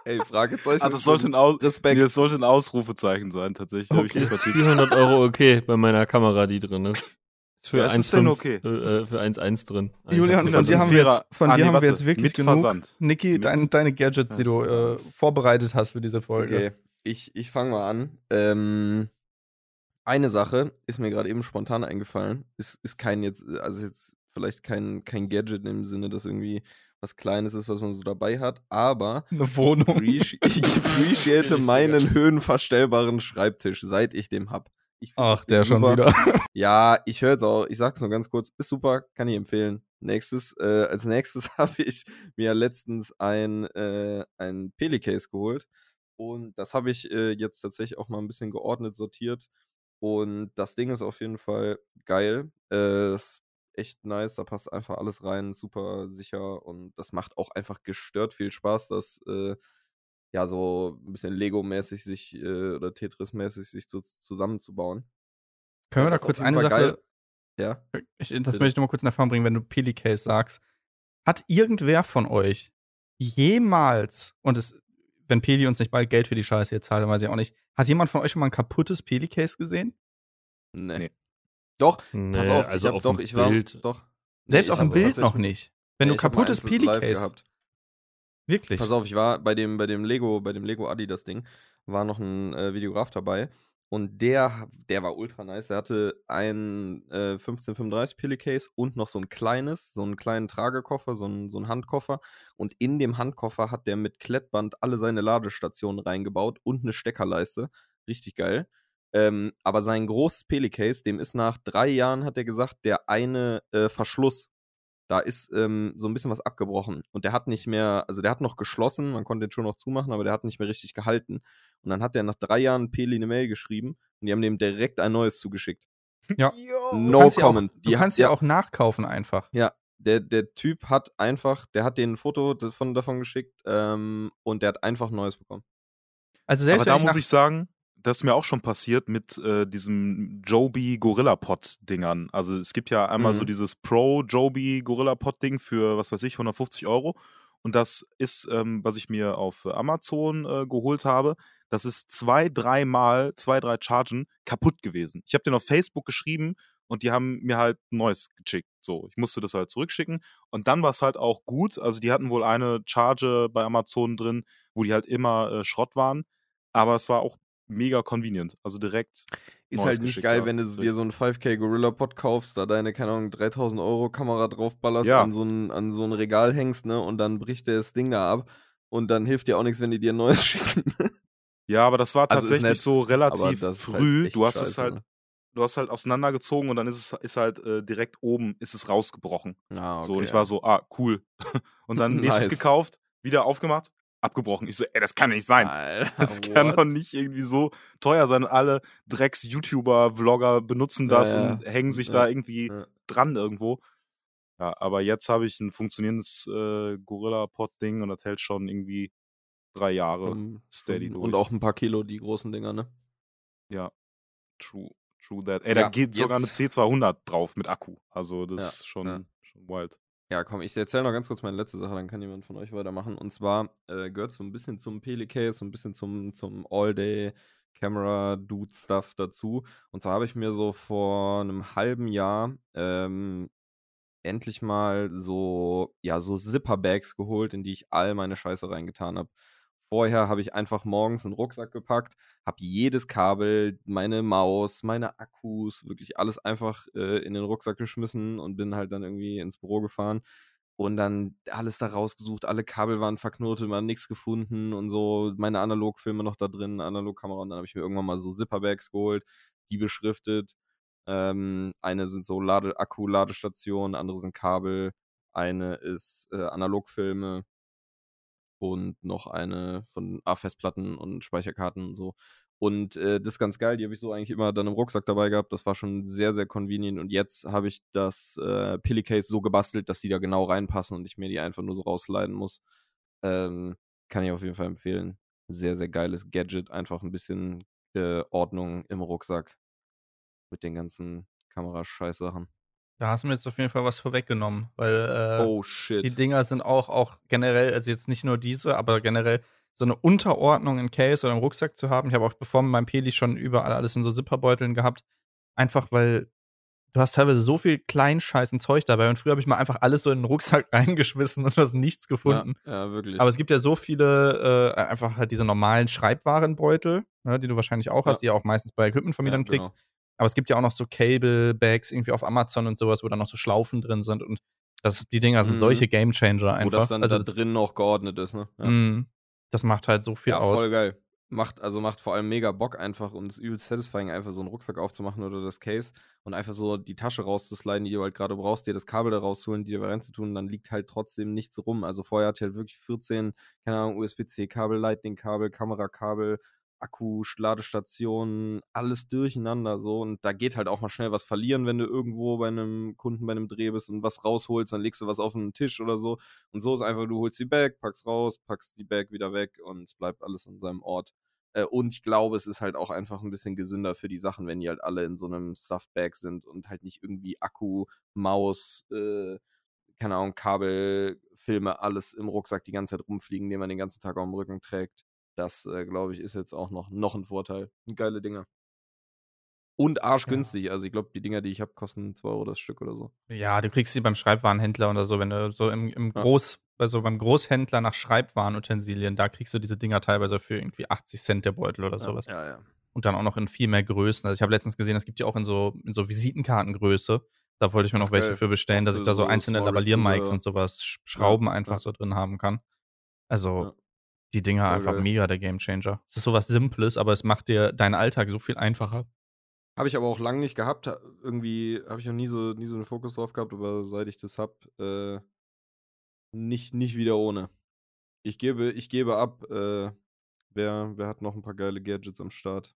Ey, Fragezeichen. Ah, das sollte ein, Aus Respekt. nee, das sollte ein Ausrufezeichen sein, tatsächlich. Okay. Ist vertieft. 400 Euro okay bei meiner Kamera, die drin ist. Für Ja, ist es denn 1,5 okay? äh, für 1,1 drin. Julian, von Das ist dir haben wir jetzt, von Ah, dir haben wir jetzt wirklich mit genug. Versand. Niki, Mit- dein, deine Gadgets, die du äh, vorbereitet hast für diese Folge. Okay, ich, ich fange mal an. Ähm, eine Sache ist mir gerade eben spontan eingefallen. Ist, ist kein jetzt, also jetzt vielleicht kein, kein Gadget im Sinne, dass irgendwie was Kleines ist, was man so dabei hat, aber Eine Wohnung. appreci- ich appreciate meinen höhenverstellbaren Schreibtisch, seit ich den hab. Ach, der schon super. wieder. Ja, ich höre jetzt auch, ich sag's nur ganz kurz, ist super, kann ich empfehlen. Nächstes, äh, als nächstes habe ich mir letztens ein, äh, ein Pelicase geholt. Und das habe ich äh, jetzt tatsächlich auch mal ein bisschen geordnet sortiert. Und das Ding ist auf jeden Fall geil. Äh, ist echt nice, da passt einfach alles rein, super sicher und das macht auch einfach gestört viel Spaß, das äh, ja so ein bisschen Lego-mäßig sich äh, oder Tetris-mäßig sich so zusammenzubauen. Können wir da das ist kurz eine Sache, geil. Ja. ich, das Bitte. möchte ich nur mal kurz in Erfahrung bringen, wenn du Pelicase sagst. Hat irgendwer von euch jemals, und es, wenn Peli uns nicht bald Geld für die Scheiße jetzt zahlt, dann weiß ich auch nicht, hat jemand von euch schon mal ein kaputtes Pelicase gesehen? Nee. Nee. Doch, Nee, pass auf, also ich hab, auf doch, ich war, Bild. doch. Selbst Nee, auf dem Bild noch nicht. Wenn Nee, du ich hab mal kaputtes Pelicase. Wirklich. Pass auf, ich war bei dem, bei dem Lego, bei dem Lego Adidas Ding, war noch ein äh, Videograf dabei und der, der war ultra nice. Der hatte ein äh, 1535 Pillowcase und noch so ein kleines, so einen kleinen Tragekoffer, so einen, so einen Handkoffer und in dem Handkoffer hat der mit Klettband alle seine Ladestationen reingebaut und eine Steckerleiste. Richtig geil. Ähm, aber sein großes Pillowcase, dem ist nach drei Jahren, hat er gesagt, der eine äh, Verschluss da ist ähm, so ein bisschen was abgebrochen. Und der hat nicht mehr, also der hat noch geschlossen, man konnte den schon noch zumachen, aber der hat nicht mehr richtig gehalten. Und dann hat der nach drei Jahren Peli eine Mail geschrieben und die haben dem direkt ein neues zugeschickt. Ja. Du No kannst ja auch, comment. du Die kannst hat- ja auch nachkaufen einfach. Ja, der, der Typ hat einfach, der hat denen ein Foto davon, davon geschickt ähm, und der hat einfach ein neues bekommen. Also selbst Aber da muss ich sagen, das ist mir auch schon passiert mit äh, diesem Joby Gorilla Pod Dingern. Also es gibt ja einmal so Mhm. dieses Pro Joby Gorilla Pod Ding für, was weiß ich, 150 Euro. Und das ist, ähm, was ich mir auf Amazon äh, geholt habe, das ist zwei, dreimal, zwei, drei Chargen kaputt gewesen. Ich habe den auf Facebook geschrieben und die haben mir halt neues geschickt. So, ich musste das halt zurückschicken. Und dann war es halt auch gut. Also die hatten wohl eine Charge bei Amazon drin, wo die halt immer äh, Schrott waren. Aber es war auch mega convenient. Also direkt. Ist halt nicht geil, wenn du dir so einen 5K Gorilla Pod kaufst, da deine, keine Ahnung, 3000 Euro Kamera draufballerst, Ja. an, so ein, an so ein Regal hängst, ne, und dann bricht der das Ding da ab. Und dann hilft dir auch nichts, wenn die dir ein neues schicken. Ja, aber das war Also tatsächlich nett, so relativ halt früh. echt du hast es scheiße, halt, ne? du hast halt auseinandergezogen und dann ist es ist halt äh, direkt oben ist es rausgebrochen. Ah, so und ich ja. war so, ah cool. und dann nächstes Nice. gekauft, wieder aufgemacht, abgebrochen. Ich so, ey, das kann nicht sein. Alter, Das kann what? doch nicht irgendwie so teuer sein. Alle Drecks-YouTuber, Vlogger benutzen das Ja, und hängen sich Ja, da irgendwie ja. dran irgendwo. Ja, aber jetzt habe ich ein funktionierendes äh, Gorilla-Pod-Ding und das hält schon irgendwie drei Jahre Um, steady und, durch. und auch ein paar Kilo, die großen Dinger, ne? Ja, true, true that. Ey, da geht sogar eine jetzt- C200 drauf mit Akku. Also das ist schon, schon wild. Ja, komm, ich erzähle noch ganz kurz meine letzte Sache, dann kann jemand von euch weitermachen. Und zwar äh, gehört so ein bisschen zum Pelicase, so ein bisschen zum, zum All-Day-Camera-Dude-Stuff dazu. Und zwar habe ich mir so vor einem halben Jahr ähm, endlich mal so, ja, so Zipper-Bags geholt, in die ich all meine Scheiße reingetan habe. Vorher habe ich einfach morgens einen Rucksack gepackt, habe jedes Kabel, meine Maus, meine Akkus, wirklich alles einfach äh, in den Rucksack geschmissen und bin halt dann irgendwie ins Büro gefahren und dann alles da rausgesucht, alle Kabel waren verknotet, man nichts gefunden und so, meine Analogfilme noch da drin, Analogkamera. Und dann habe ich mir irgendwann mal so Zipperbags geholt, die beschriftet. Ähm, eine sind so Lade Akku-Ladestationen, andere sind Kabel, eine ist äh, Analogfilme und noch eine von A-Festplatten und Speicherkarten und so. Und äh, das ist ganz geil, die habe ich so eigentlich immer dann im Rucksack dabei gehabt. Das war schon sehr, sehr convenient. Und jetzt habe ich das äh, Pillicase so gebastelt, dass die da genau reinpassen und ich mir die einfach nur so rausleiten muss. Ähm, kann ich auf jeden Fall empfehlen. Sehr, sehr geiles Gadget. Einfach ein bisschen äh, Ordnung im Rucksack mit den ganzen Kamerascheißsachen. Da hast du mir jetzt auf jeden Fall was vorweggenommen, weil äh, Oh shit. die Dinger sind auch, auch generell, also jetzt nicht nur diese, aber generell so eine Unterordnung in Case oder im Rucksack zu haben. Ich habe auch bevor mit meinem Peli schon überall alles in so Zipperbeuteln gehabt. Einfach weil du hast teilweise so viel kleinscheißen Zeug dabei und früher habe ich mal einfach alles so in den Rucksack reingeschmissen und du hast nichts gefunden. Ja, ja, wirklich. Aber es gibt ja so viele, äh, einfach halt diese normalen Schreibwarenbeutel, ne, die du wahrscheinlich auch Ja. hast, die du auch meistens bei Equipmentvermietern Ja, kriegst. Aber es gibt ja auch noch so Cable-Bags irgendwie auf Amazon und sowas, wo dann noch so Schlaufen drin sind und das, die Dinger sind Mhm. solche Gamechanger einfach. Wo das dann also da drin noch geordnet ist, ne? Ja. mh, das macht halt so viel ja, aus. voll geil. Macht, also macht vor allem mega Bock einfach und ist übel satisfying, einfach so einen Rucksack aufzumachen oder das Case und einfach so die Tasche rauszusliden, die du halt gerade brauchst, dir das Kabel da rausholen, die dir reinzutun, dann liegt halt trotzdem nichts rum. Also vorher hatte ich halt wirklich 14, keine Ahnung, USB-C-Kabel, Lightning-Kabel, Kamerakabel, Akku, Ladestationen, alles durcheinander so und da geht halt auch mal schnell was verlieren, wenn du irgendwo bei einem Kunden bei einem Dreh bist und was rausholst, dann legst du was auf den Tisch oder so und so ist einfach, du holst die Bag, packst raus, packst die Bag wieder weg und es bleibt alles an seinem Ort. Äh, und ich glaube, es ist halt auch einfach ein bisschen gesünder für die Sachen, wenn die halt alle in so einem Stuffed Bag sind und halt nicht irgendwie Akku, Maus, äh, keine Ahnung, Kabel, Filme, alles im Rucksack die ganze Zeit rumfliegen, den man den ganzen Tag auf dem Rücken trägt. Das, äh, glaube ich, ist jetzt auch noch, noch ein Vorteil. Geile Dinger. Und arschgünstig. Also ich glaube, die Dinger, die ich habe, kosten 2 Euro das Stück oder so. Ja, du kriegst sie beim Schreibwarenhändler oder so, wenn du so im, im Ja. Groß, also beim Großhändler nach Schreibwarenutensilien, da kriegst du diese Dinger teilweise für irgendwie 80 Cent der Beutel oder sowas. Ja, ja. Und dann auch noch in viel mehr Größen. Also ich habe letztens gesehen, es gibt ja auch in so, in so Visitenkartengröße. Da wollte ich mir noch Ach, welche für bestellen, dass ich da so so einzelne Zubehör. und sowas, Sch- Schrauben einfach ja. so drin haben kann. Also Ja. Die Dinger einfach geil. mega der Gamechanger. Es ist sowas Simples, aber es macht dir deinen Alltag so viel einfacher. Habe ich aber auch lange nicht gehabt. Ha- Irgendwie habe ich noch nie so, nie so einen Fokus drauf gehabt, aber seit ich das habe, äh, nicht, nicht wieder ohne. Ich gebe, ich gebe ab. Äh, wer, wer hat noch ein paar geile Gadgets am Start?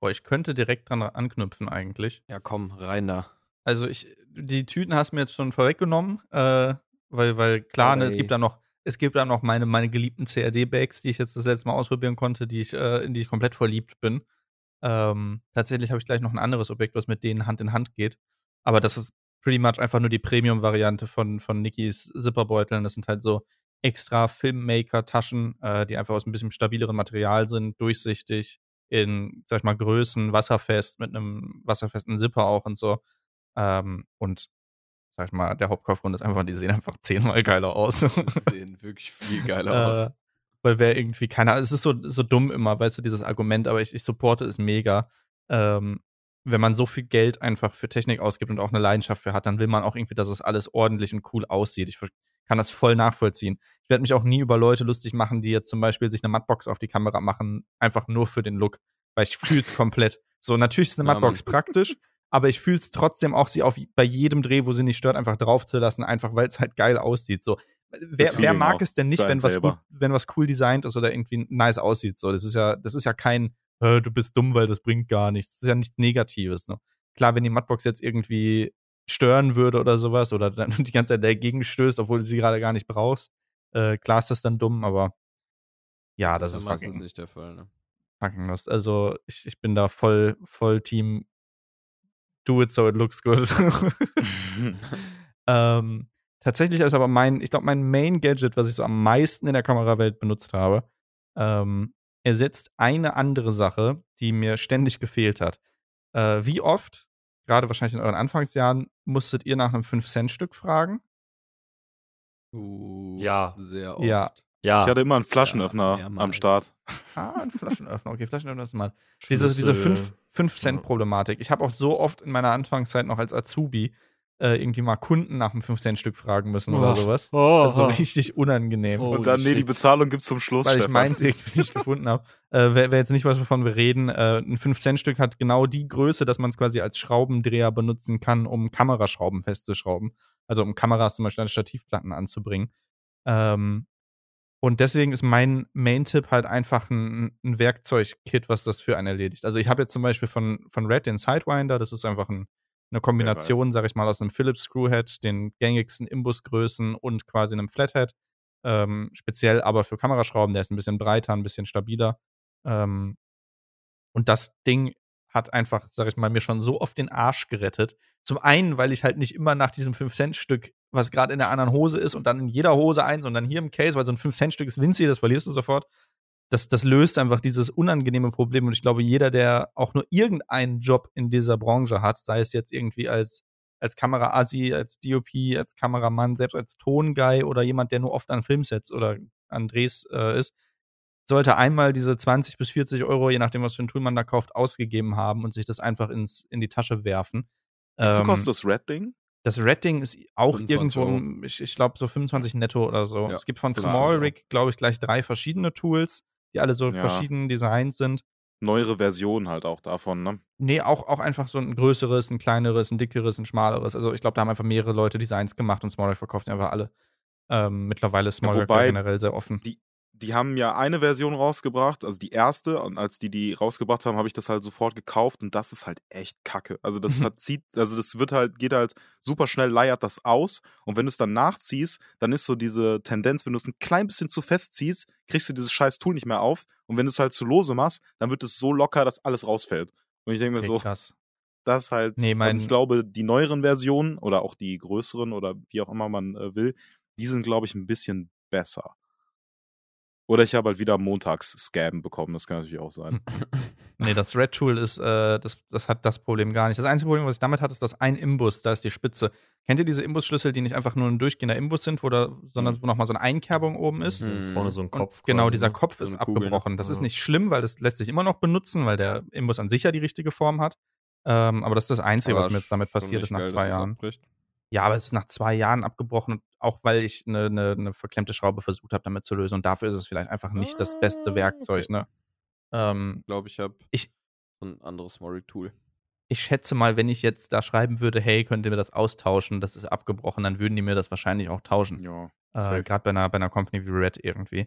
Boah, ich könnte direkt dran anknüpfen eigentlich. Ja, komm, rein da. Also ich, die Tüten hast du mir jetzt schon vorweggenommen, äh, weil, weil klar, ne, es gibt da noch, es gibt da noch meine, meine geliebten CAD-Bags, die ich jetzt das letzte Mal ausprobieren konnte, die ich, äh, in die ich komplett verliebt bin. Ähm, tatsächlich habe ich gleich noch ein anderes Objekt, was mit denen Hand in Hand geht. Aber das ist pretty much einfach nur die Premium-Variante von, von Nikis Zipperbeuteln. Das sind halt so extra Filmmaker-Taschen, äh, die einfach aus ein bisschen stabileren Material sind, durchsichtig, in, sag ich mal, Größen, wasserfest, mit einem wasserfesten Zipper auch und so. Ähm, und sag ich mal, der Hauptkaufgrund ist einfach, die sehen einfach zehnmal geiler aus. Sehen wirklich viel geiler äh, weil wer irgendwie, keine Ahnung, es ist so, so dumm immer, weißt du, dieses Argument, aber ich, ich supporte es mega. Ähm, wenn man so viel Geld einfach für Technik ausgibt und auch eine Leidenschaft für hat, dann will man auch irgendwie, dass es alles ordentlich und cool aussieht. Ich kann das voll nachvollziehen. Ich werde mich auch nie über Leute lustig machen, die jetzt zum Beispiel sich eine Mattbox auf die Kamera machen, einfach nur für den Look, weil ich fühl's komplett. So, natürlich ist eine Ja, Mattbox praktisch, aber ich fühl's trotzdem auch, sie auf bei jedem Dreh, wo sie nicht stört, einfach drauf zu lassen, einfach weil es halt geil aussieht. So, wer, wer mag es denn nicht, wenn was gut, wenn was cool designt ist oder irgendwie nice aussieht. So, das ist ja, das ist ja kein, äh, du bist dumm, weil das bringt gar nichts. Das ist ja nichts Negatives. Ne? Klar, wenn die Matchbox jetzt irgendwie stören würde oder sowas oder dann die ganze Zeit dagegen stößt, obwohl du sie gerade gar nicht brauchst, äh, klar ist das dann dumm, aber ja, das, ist ist meistens fucking, nicht der Fall, ne? fucking lost. Also ich, ich bin da voll, voll Team do it so it looks good. ähm, tatsächlich ist aber mein, ich glaube, mein Main Gadget, was ich so am meisten in der Kamerawelt benutzt habe, ähm, ersetzt eine andere Sache, die mir ständig gefehlt hat. Äh, wie oft, gerade wahrscheinlich in euren Anfangsjahren, musstet ihr nach einem 5-Cent-Stück fragen? Uh, Ja. Sehr oft. Ja. Ja. Ich hatte immer einen Flaschenöffner Ja, am. Start. Ah, ein Flaschenöffner. Okay, Flaschenöffner ist mal. Diese, diese 5-Cent-Problematik. Ich habe auch so oft in meiner Anfangszeit noch als Azubi äh, irgendwie mal Kunden nach einem 5-Cent-Stück fragen müssen oder Oh. sowas. Oh, Das ist so richtig unangenehm. Oh. Und dann, nee, die. Bezahlung gibt's zum Schluss, weil ich meins irgendwie nicht gefunden habe. Äh, wer, wer jetzt nicht weiß, wovon wir reden, äh, ein 5-Cent-Stück hat genau die Größe, dass man es quasi als Schraubendreher benutzen kann, um Kameraschrauben festzuschrauben. Also um Kameras zum Beispiel an Stativplatten anzubringen. Ähm, und deswegen ist mein Main-Tipp halt einfach ein, ein Werkzeugkit, was das für einen erledigt. Also ich habe jetzt zum Beispiel von, von Red den Sidewinder, das ist einfach ein, eine Kombination, sag ich mal, aus einem Philips Screwhead, den gängigsten Imbusgrößen und quasi einem Flathead. Ähm, speziell aber für Kameraschrauben, der ist ein bisschen breiter, ein bisschen stabiler. Ähm, und das Ding hat einfach, sag ich mal, mir schon so oft den Arsch gerettet. Zum einen, weil ich halt nicht immer nach diesem 5-Cent-Stück, was gerade in der anderen Hose ist und dann in jeder Hose eins und dann hier im Case, weil so ein 5-Cent-Stück ist winzig, das verlierst du sofort. Das, das löst einfach dieses unangenehme Problem. Und ich glaube, jeder, der auch nur irgendeinen Job in dieser Branche hat, sei es jetzt irgendwie als, als Kamera-Assi, als DOP, als Kameramann, selbst als Tonguy oder jemand, der nur oft an Filmsets oder an Drehs äh, ist, sollte einmal diese 20 bis 40 Euro, je nachdem, was für ein Tool man da kauft, ausgegeben haben und sich das einfach ins, in die Tasche werfen. Wie viel Ähm, kostet das Red-Ding? Das Rating ist auch 25 irgendwo, Euro. ich, ich glaube, so 25 netto oder so. Ja, es gibt von 25 Small Euro. Rig, glaube ich, gleich drei verschiedene Tools, die alle so Ja. verschiedenen Designs sind. Neuere Version halt auch davon, ne? Nee, auch, auch einfach so ein größeres, ein kleineres, ein dickeres, ein schmaleres. Also ich glaube, da haben einfach mehrere Leute Designs gemacht und Small Rig verkauft sie einfach alle. Ähm, mittlerweile ist Small Rig wobei generell sehr offen. die- Die haben ja eine Version rausgebracht, also die erste, und als die die rausgebracht haben, habe ich das halt sofort gekauft und das ist halt echt kacke. Also das Mhm. verzieht, also das wird halt, geht halt super schnell, leiert das aus und wenn du es dann nachziehst, dann ist so diese Tendenz, wenn du es ein klein bisschen zu fest ziehst, kriegst du dieses scheiß Tool nicht mehr auf und wenn du es halt zu lose machst, dann wird es so locker, dass alles rausfällt. Und ich denke Okay, mir so, krass. das halt, Nee, mein- und ich glaube, die neueren Versionen oder auch die größeren oder wie auch immer man äh, will, die sind, glaube ich, ein bisschen besser. Oder ich habe halt wieder Montags-Scam bekommen, das kann natürlich auch sein. Nee, das Red Tool ist, äh, das, das hat das Problem gar nicht. Das einzige Problem, was ich damit hatte, ist das ein Imbus, da ist die Spitze. Kennt ihr diese Imbusschlüssel, die nicht einfach nur ein durchgehender Imbus sind, wo da, sondern wo nochmal so eine Einkerbung oben ist? Mhm. Vorne so ein Und Kopf. genau, quasi, dieser ne? Kopf So ist Kugel, ne? abgebrochen. Das ist nicht schlimm, weil das lässt sich immer noch benutzen, weil der Imbus an sich ja die richtige Form hat. Ähm, aber das ist das Einzige, was mir jetzt damit passiert ist nach geil, zwei dass Jahren. abbricht. Ja, aber es ist nach zwei Jahren abgebrochen, auch weil ich eine, eine, eine verklemmte Schraube versucht habe, damit zu lösen. Und dafür ist es vielleicht einfach nicht das beste Ah, Werkzeug, ne? Ähm, Ich glaube, ich habe Ich- so ein anderes Mori-Tool. ich schätze mal, wenn ich jetzt da schreiben würde, hey, könnt ihr mir das austauschen, das ist abgebrochen, dann würden die mir das wahrscheinlich auch tauschen. Ja, Äh. Gerade bei einer, bei einer Company wie Red irgendwie.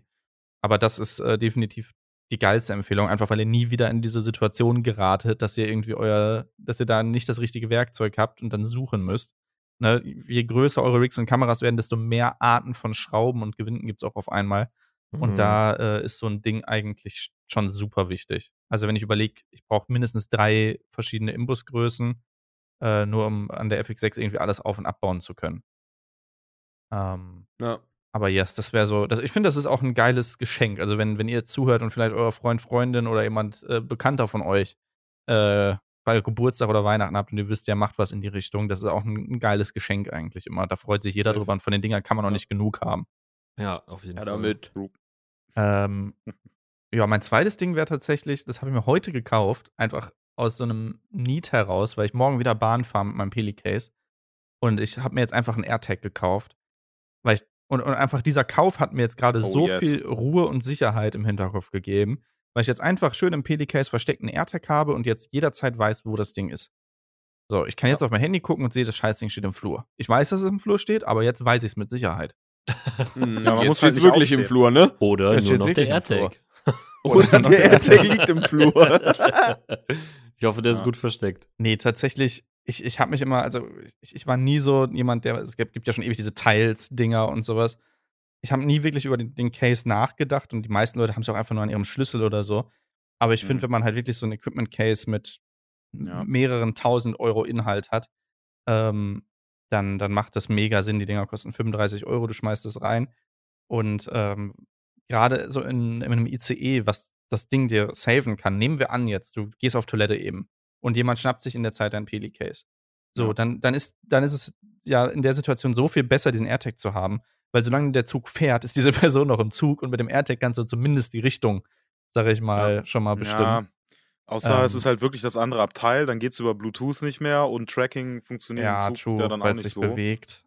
Aber das ist äh, definitiv die geilste Empfehlung, einfach weil ihr nie wieder in diese Situation geratet, dass ihr irgendwie euer, dass ihr da nicht das richtige Werkzeug habt und dann suchen müsst. Ne, je größer eure Rigs und Kameras werden, desto mehr Arten von Schrauben und Gewinden gibt es auch auf einmal. Und Mhm. da äh, ist so ein Ding eigentlich schon super wichtig. Also wenn ich überlege, ich brauche mindestens drei verschiedene Imbusgrößen, äh, nur um an der FX6 irgendwie alles auf- und abbauen zu können. Ähm, Ja. aber yes, das wäre so. Das, ich finde, das ist auch ein geiles Geschenk. Also, wenn, wenn ihr zuhört und vielleicht euer Freund, Freundin oder jemand äh, Bekannter von euch äh, bei Geburtstag oder Weihnachten habt und ihr wisst, der macht was in die Richtung, das ist auch ein, ein geiles Geschenk eigentlich immer. Da freut sich jeder drüber und von den Dingern kann man noch Ja. nicht genug haben. Ja, auf jeden Ja, Fall. damit. Ähm, ja, mein zweites Ding wäre tatsächlich, das habe ich mir heute gekauft, einfach aus so einem Need heraus, weil ich morgen wieder Bahn fahre mit meinem Peli-Case. Und ich habe mir jetzt einfach einen AirTag gekauft. Weil ich, und, und einfach dieser Kauf hat mir jetzt gerade Oh, so yes. viel Ruhe und Sicherheit im Hinterkopf gegeben, weil ich jetzt einfach schön im Peli-Case versteckt einen AirTag habe und jetzt jederzeit weiß, wo das Ding ist. So, ich kann jetzt auf mein Handy gucken und sehe, das Scheißding steht im Flur. Ich weiß, dass es im Flur steht, aber jetzt weiß ich es mit Sicherheit. Hm, Ja, man jetzt muss halt steht's nicht wirklich im aufstehen. Flur, ne? Oder Jetzt nur noch der im. AirTag. Oder der AirTag liegt im Flur. ich hoffe, der ist Ja. gut versteckt. Nee, tatsächlich, ich, ich habe mich immer, also ich, ich war nie so jemand, der, es gibt, gibt ja schon ewig diese Teils-Dinger und sowas. Ich habe nie wirklich über den, den Case nachgedacht und die meisten Leute haben es auch einfach nur an ihrem Schlüssel oder so. Aber ich finde, Mhm. wenn man halt wirklich so ein Equipment-Case mit Ja. mehreren tausend Euro Inhalt hat, ähm, dann, dann macht das mega Sinn. Die Dinger kosten 35 Euro, du schmeißt es rein. Und ähm, gerade so in, in einem ICE, was das Ding dir saven kann, nehmen wir an jetzt, du gehst auf Toilette eben und jemand schnappt sich in der Zeit dein Peli-Case. So, Ja. dann, dann, ist, dann ist es ja in der Situation so viel besser, diesen AirTag zu haben, weil solange der Zug fährt, ist diese Person noch im Zug und mit dem AirTag kannst du zumindest die Richtung, sag ich mal, schon mal bestimmen. Ja, außer es Ähm. ist halt wirklich das andere Abteil, dann geht es über Bluetooth nicht mehr und Tracking funktioniert Ja, im Zug true, ja dann auch es nicht sich so. bewegt.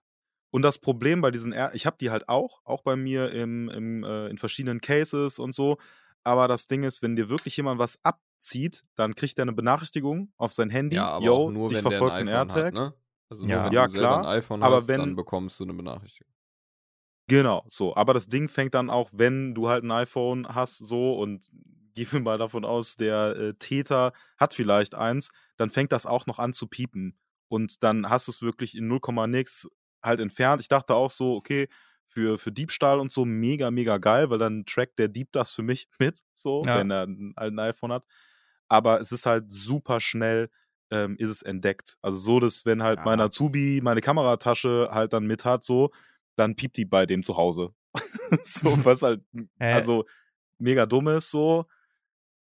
Und das Problem bei diesen, Air ich habe die halt auch, auch bei mir im, im, äh, in verschiedenen Cases und so. Aber das Ding ist, wenn dir wirklich jemand was abzieht, dann kriegt er eine Benachrichtigung auf sein Handy. Ja, aber Yo, auch nur, dich wenn der verfolgt ein ein iPhone AirTag. hat, ne? Also Ja. nur wenn Ja, du selber klar, ein iPhone aber hast, wenn- dann bekommst du eine Benachrichtigung. Genau, so. Aber das Ding fängt dann auch, wenn du halt ein iPhone hast, so und gehen wir mal davon aus, der äh, Täter hat vielleicht eins, dann fängt das auch noch an zu piepen. Und dann hast du es wirklich in 0, nix halt entfernt. Ich dachte auch so, okay, für, für Diebstahl und so mega, mega geil, weil dann trackt der Dieb das für mich mit, so, Ja. wenn er ein, halt ein iPhone hat. Aber es ist halt super schnell, ähm, ist es entdeckt. Also so, dass wenn halt Ja. mein Azubi meine Kameratasche halt dann mit hat, so, dann piept die bei dem zu Hause. so, was halt, Äh. also mega dumm ist, so.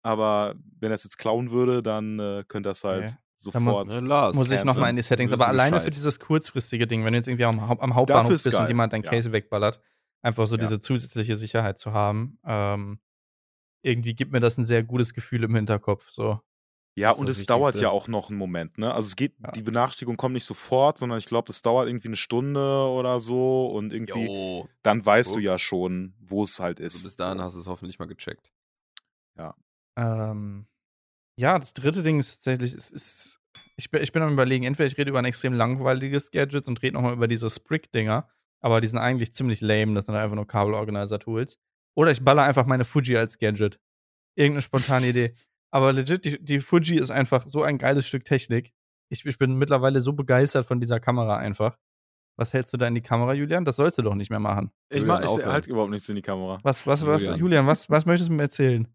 Aber wenn er es jetzt klauen würde, dann äh, könnte das halt muss- sofort. Ne, Lars, Muss ich nochmal in die Settings. Aber alleine für Bescheid. dieses kurzfristige Ding, wenn du jetzt irgendwie am, am Hauptbahnhof ist bist und geil, jemand dein ja. Case wegballert, einfach so Ja. diese zusätzliche Sicherheit zu haben, ähm, irgendwie gibt mir das ein sehr gutes Gefühl im Hinterkopf. So. Ja, Das ist und es dauert ja auch noch einen Moment, ne? Also es geht, Ja. die Benachrichtigung kommt nicht sofort, sondern ich glaube, das dauert irgendwie eine Stunde oder so und irgendwie, Jo, dann weißt du Guck. ja schon, wo es halt ist. also bis dahin so. hast du es hoffentlich mal gecheckt. Ähm, ja, das dritte Ding ist tatsächlich, es ist, ich, bin, ich bin am überlegen, entweder ich rede über ein extrem langweiliges Gadget und rede nochmal über diese Sprig-Dinger, aber die sind eigentlich ziemlich lame, das sind einfach nur Kabelorganizer-Tools. Oder ich baller einfach meine Fuji als Gadget. Irgendeine spontane Idee. Aber legit, die, die Fuji ist einfach so ein geiles Stück Technik. Ich, ich bin mittlerweile so begeistert von dieser Kamera einfach. Was hältst du da in die Kamera, Julian? Das sollst du doch nicht mehr machen. Ich, Julian, mach, ich halt überhaupt nichts in die Kamera. Was, was, was, Julian. Julian, was, was möchtest du mir erzählen?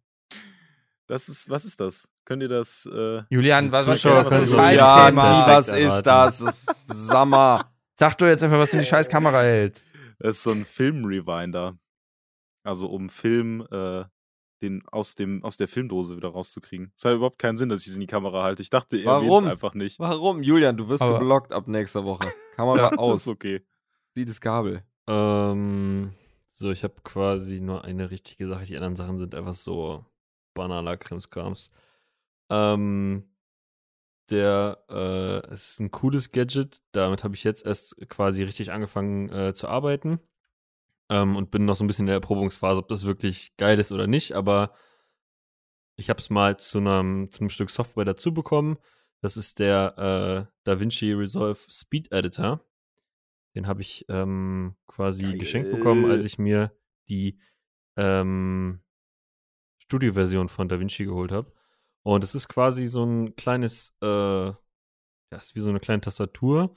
Das ist, was ist das? Könnt ihr das, äh, Julian, was, was Zuschauer so- scheiß Ja, Thema? was ist das? Sammer. Sag du jetzt einfach, was du in die scheiß Kamera hältst. das ist so ein Film-Rewinder. Also um Film, äh, den aus, dem, aus der Filmdose wieder rauszukriegen. Es hat überhaupt keinen Sinn, dass ich es in die Kamera halte. Ich dachte, er Warum? es einfach nicht. Warum? Julian, du wirst Aber- geblockt ab nächster Woche. Kamera Ja, aus. ist okay. Sieh das Kabel. Ähm, so, ich habe quasi nur eine richtige Sache. Die anderen Sachen sind einfach so banaler Krimskrams. Ähm, der, äh, es ist ein cooles Gadget. Damit habe ich jetzt erst quasi richtig angefangen äh, zu arbeiten. Ähm, und bin noch so ein bisschen in der Erprobungsphase, ob das wirklich geil ist oder nicht. Aber ich habe es mal zu einem, zu einem Stück Software dazu bekommen. Das ist der äh, DaVinci Resolve Speed Editor. Den habe ich ähm, quasi Geil. geschenkt bekommen, als ich mir die ähm, Studio-Version von DaVinci geholt habe. Und es ist quasi so ein kleines, äh, ja, ist wie so eine kleine Tastatur,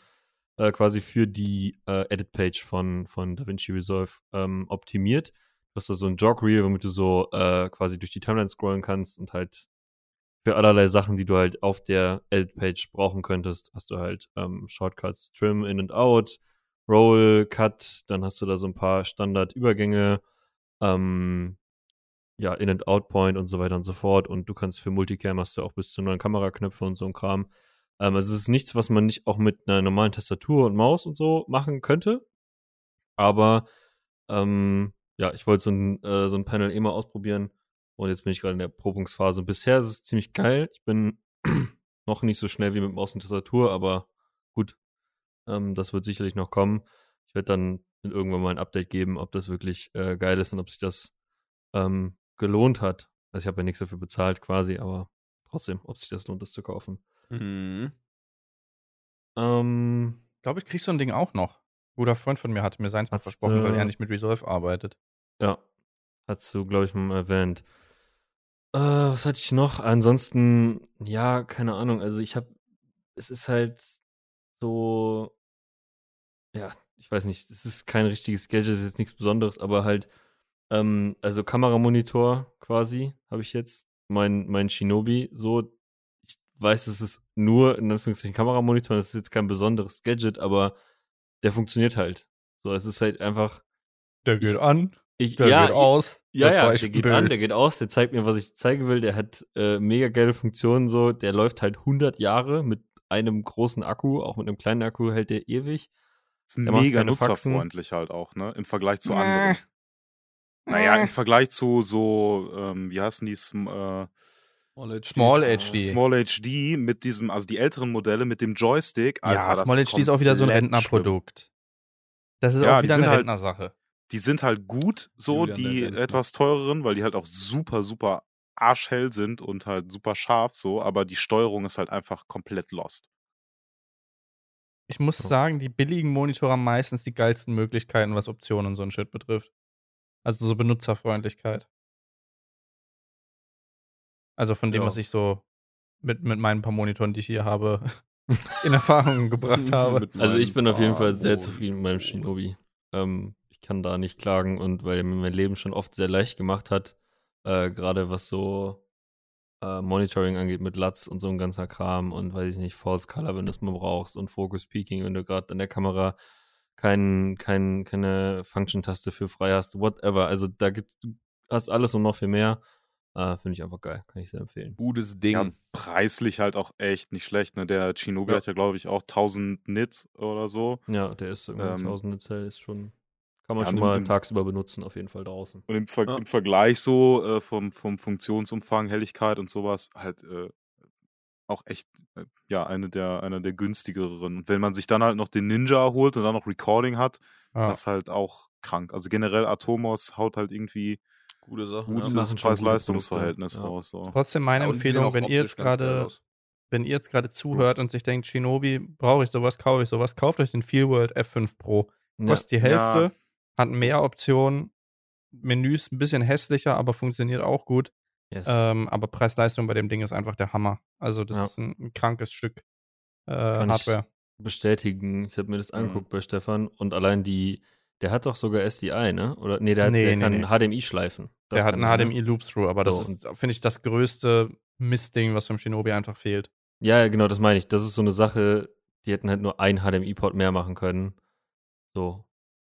äh, quasi für die äh, Edit-Page von, von DaVinci Resolve ähm, optimiert. Du hast da so ein Jog-Reel, womit du so äh, quasi durch die Timeline scrollen kannst und halt für allerlei Sachen, die du halt auf der Edit-Page brauchen könntest, hast du halt ähm, Shortcuts, Trim, In and Out, Roll, Cut, dann hast du da so ein paar Standardübergänge, ähm, ja, In- and Out-Point und so weiter und so fort. Und du kannst für Multicam hast du auch bis zu neun Kameraknöpfe und so ein Kram. Ähm, also es ist nichts, was man nicht auch mit einer normalen Tastatur und Maus und so machen könnte. Aber ähm, ja, ich wollte so ein, äh, so ein Panel eh mal ausprobieren. Und jetzt bin ich gerade in der Probungsphase. Bisher ist es ziemlich geil. Ich bin noch nicht so schnell wie mit Maus und Tastatur, aber gut. Ähm, das wird sicherlich noch kommen. Ich werde dann irgendwann mal ein Update geben, ob das wirklich äh, geil ist und ob sich das ähm, gelohnt hat. Also ich habe ja nichts dafür bezahlt quasi, aber trotzdem, ob sich das lohnt, das zu kaufen. Mhm. Ähm, Ich glaube, ich krieg so ein Ding auch noch. Guter Freund von mir hatte mir seins mal versprochen, weil er nicht mit Resolve arbeitet. Ja, hast du, glaube ich, mal erwähnt. Äh, was hatte ich noch? Ansonsten, ja, keine Ahnung. Also ich habe, es ist halt so, ja, ich weiß nicht, es ist kein richtiges Gadget, es ist jetzt nichts Besonderes, aber halt, ähm, also Kameramonitor quasi habe ich jetzt, mein, mein Shinobi, so, weiß, es ist nur in Anführungszeichen Kameramonitor, das ist jetzt kein besonderes Gadget, aber der funktioniert halt. So, es ist halt einfach, Der geht Ich- an, ich, der ja, geht aus. ja, der ja, der geht Bild. an, der geht aus, der zeigt mir, was ich zeigen will. Der hat äh, mega geile Funktionen so. Der läuft halt 100 Jahre mit einem großen Akku, auch mit einem kleinen Akku hält der ewig. Ist Der mega nutzerfreundlich halt auch, ne? Im Vergleich zu anderen. Naja, im Vergleich zu so, ähm, wie heißen die, äh, Small HD. Small HD mit diesem, also die älteren Modelle mit dem Joystick. Alter, ja, das Small HD ist auch wieder so ein komplett schlimm. Rentnerprodukt. Das ist Ja, auch wieder eine halt- Rentnersache. Die sind halt gut, so, Julian, die etwas teureren, weil die halt auch super, super arschhell sind und halt super scharf, so, aber die Steuerung ist halt einfach komplett lost. Ich muss Ja. sagen, die billigen Monitore haben meistens die geilsten Möglichkeiten, was Optionen und so ein Shit betrifft. Also so Benutzerfreundlichkeit. Also von dem, Ja. was ich so mit, mit meinen paar Monitoren, die ich hier habe, in Erfahrung gebracht habe. Also ich bin auf jeden Fall sehr zufrieden mit meinem Shinobi. Ähm, ich kann da nicht klagen und weil er mir mein Leben schon oft sehr leicht gemacht hat, äh, gerade was so äh, Monitoring angeht mit LUTs und so ein ganzer Kram und weiß ich nicht, False Color, wenn du es mal brauchst und Focus Peaking, wenn du gerade an der Kamera kein, kein, keine Function-Taste für frei hast, whatever. Also da gibt's, du hast alles und noch viel mehr. Äh, Finde ich einfach geil, kann ich sehr empfehlen. Gutes Ding. Ja, preislich halt auch echt nicht schlecht, ne? Der Shinobi Ja. hat ja, glaube ich, auch 1000 Nit oder so. Ja, der ist irgendwie Ähm, tausende Zell, ist schon, kann man ja, schon mal nimm- tagsüber benutzen, auf jeden Fall draußen. Und im, Ver Ja. im Vergleich so äh, vom, vom Funktionsumfang, Helligkeit und sowas, halt äh, auch echt, äh, ja, eine der, einer der günstigeren. Und wenn man sich dann halt noch den Ninja holt und dann noch Recording hat, Ja. das ist halt auch krank. Also generell Atomos haut halt irgendwie Gute Sache. gutes gute Preis-Leistungs-Verhältnis ja. raus. So. Trotzdem meine Ja, Empfehlung, wenn ihr jetzt gerade wenn ihr jetzt gerade zuhört und sich denkt, Shinobi, brauche ich sowas, kaufe ich sowas, kauft euch den Feelworld F5 Pro. Ja. Kostet die Hälfte, Ja. hat mehr Optionen, Menüs ein bisschen hässlicher, aber funktioniert auch gut. Yes. Ähm, aber Preis-Leistung bei dem Ding ist einfach der Hammer. Also das Ja. ist ein, ein krankes Stück äh, Kann ich Hardware. bestätigen. Ich habe mir das Mhm. angeguckt bei Stefan und allein die, der hat doch sogar SDI, ne? Oder nee, der, hat, Nee, der nee, kann nee. HDMI schleifen. Das Der hat einen ne? HDMI Loop-Through, aber das So, ist, finde ich, das größte Mistding, was vom Shinobi einfach fehlt. Ja, genau, das meine ich. Das ist so eine Sache, die hätten halt nur einen HDMI-Port mehr machen können. So.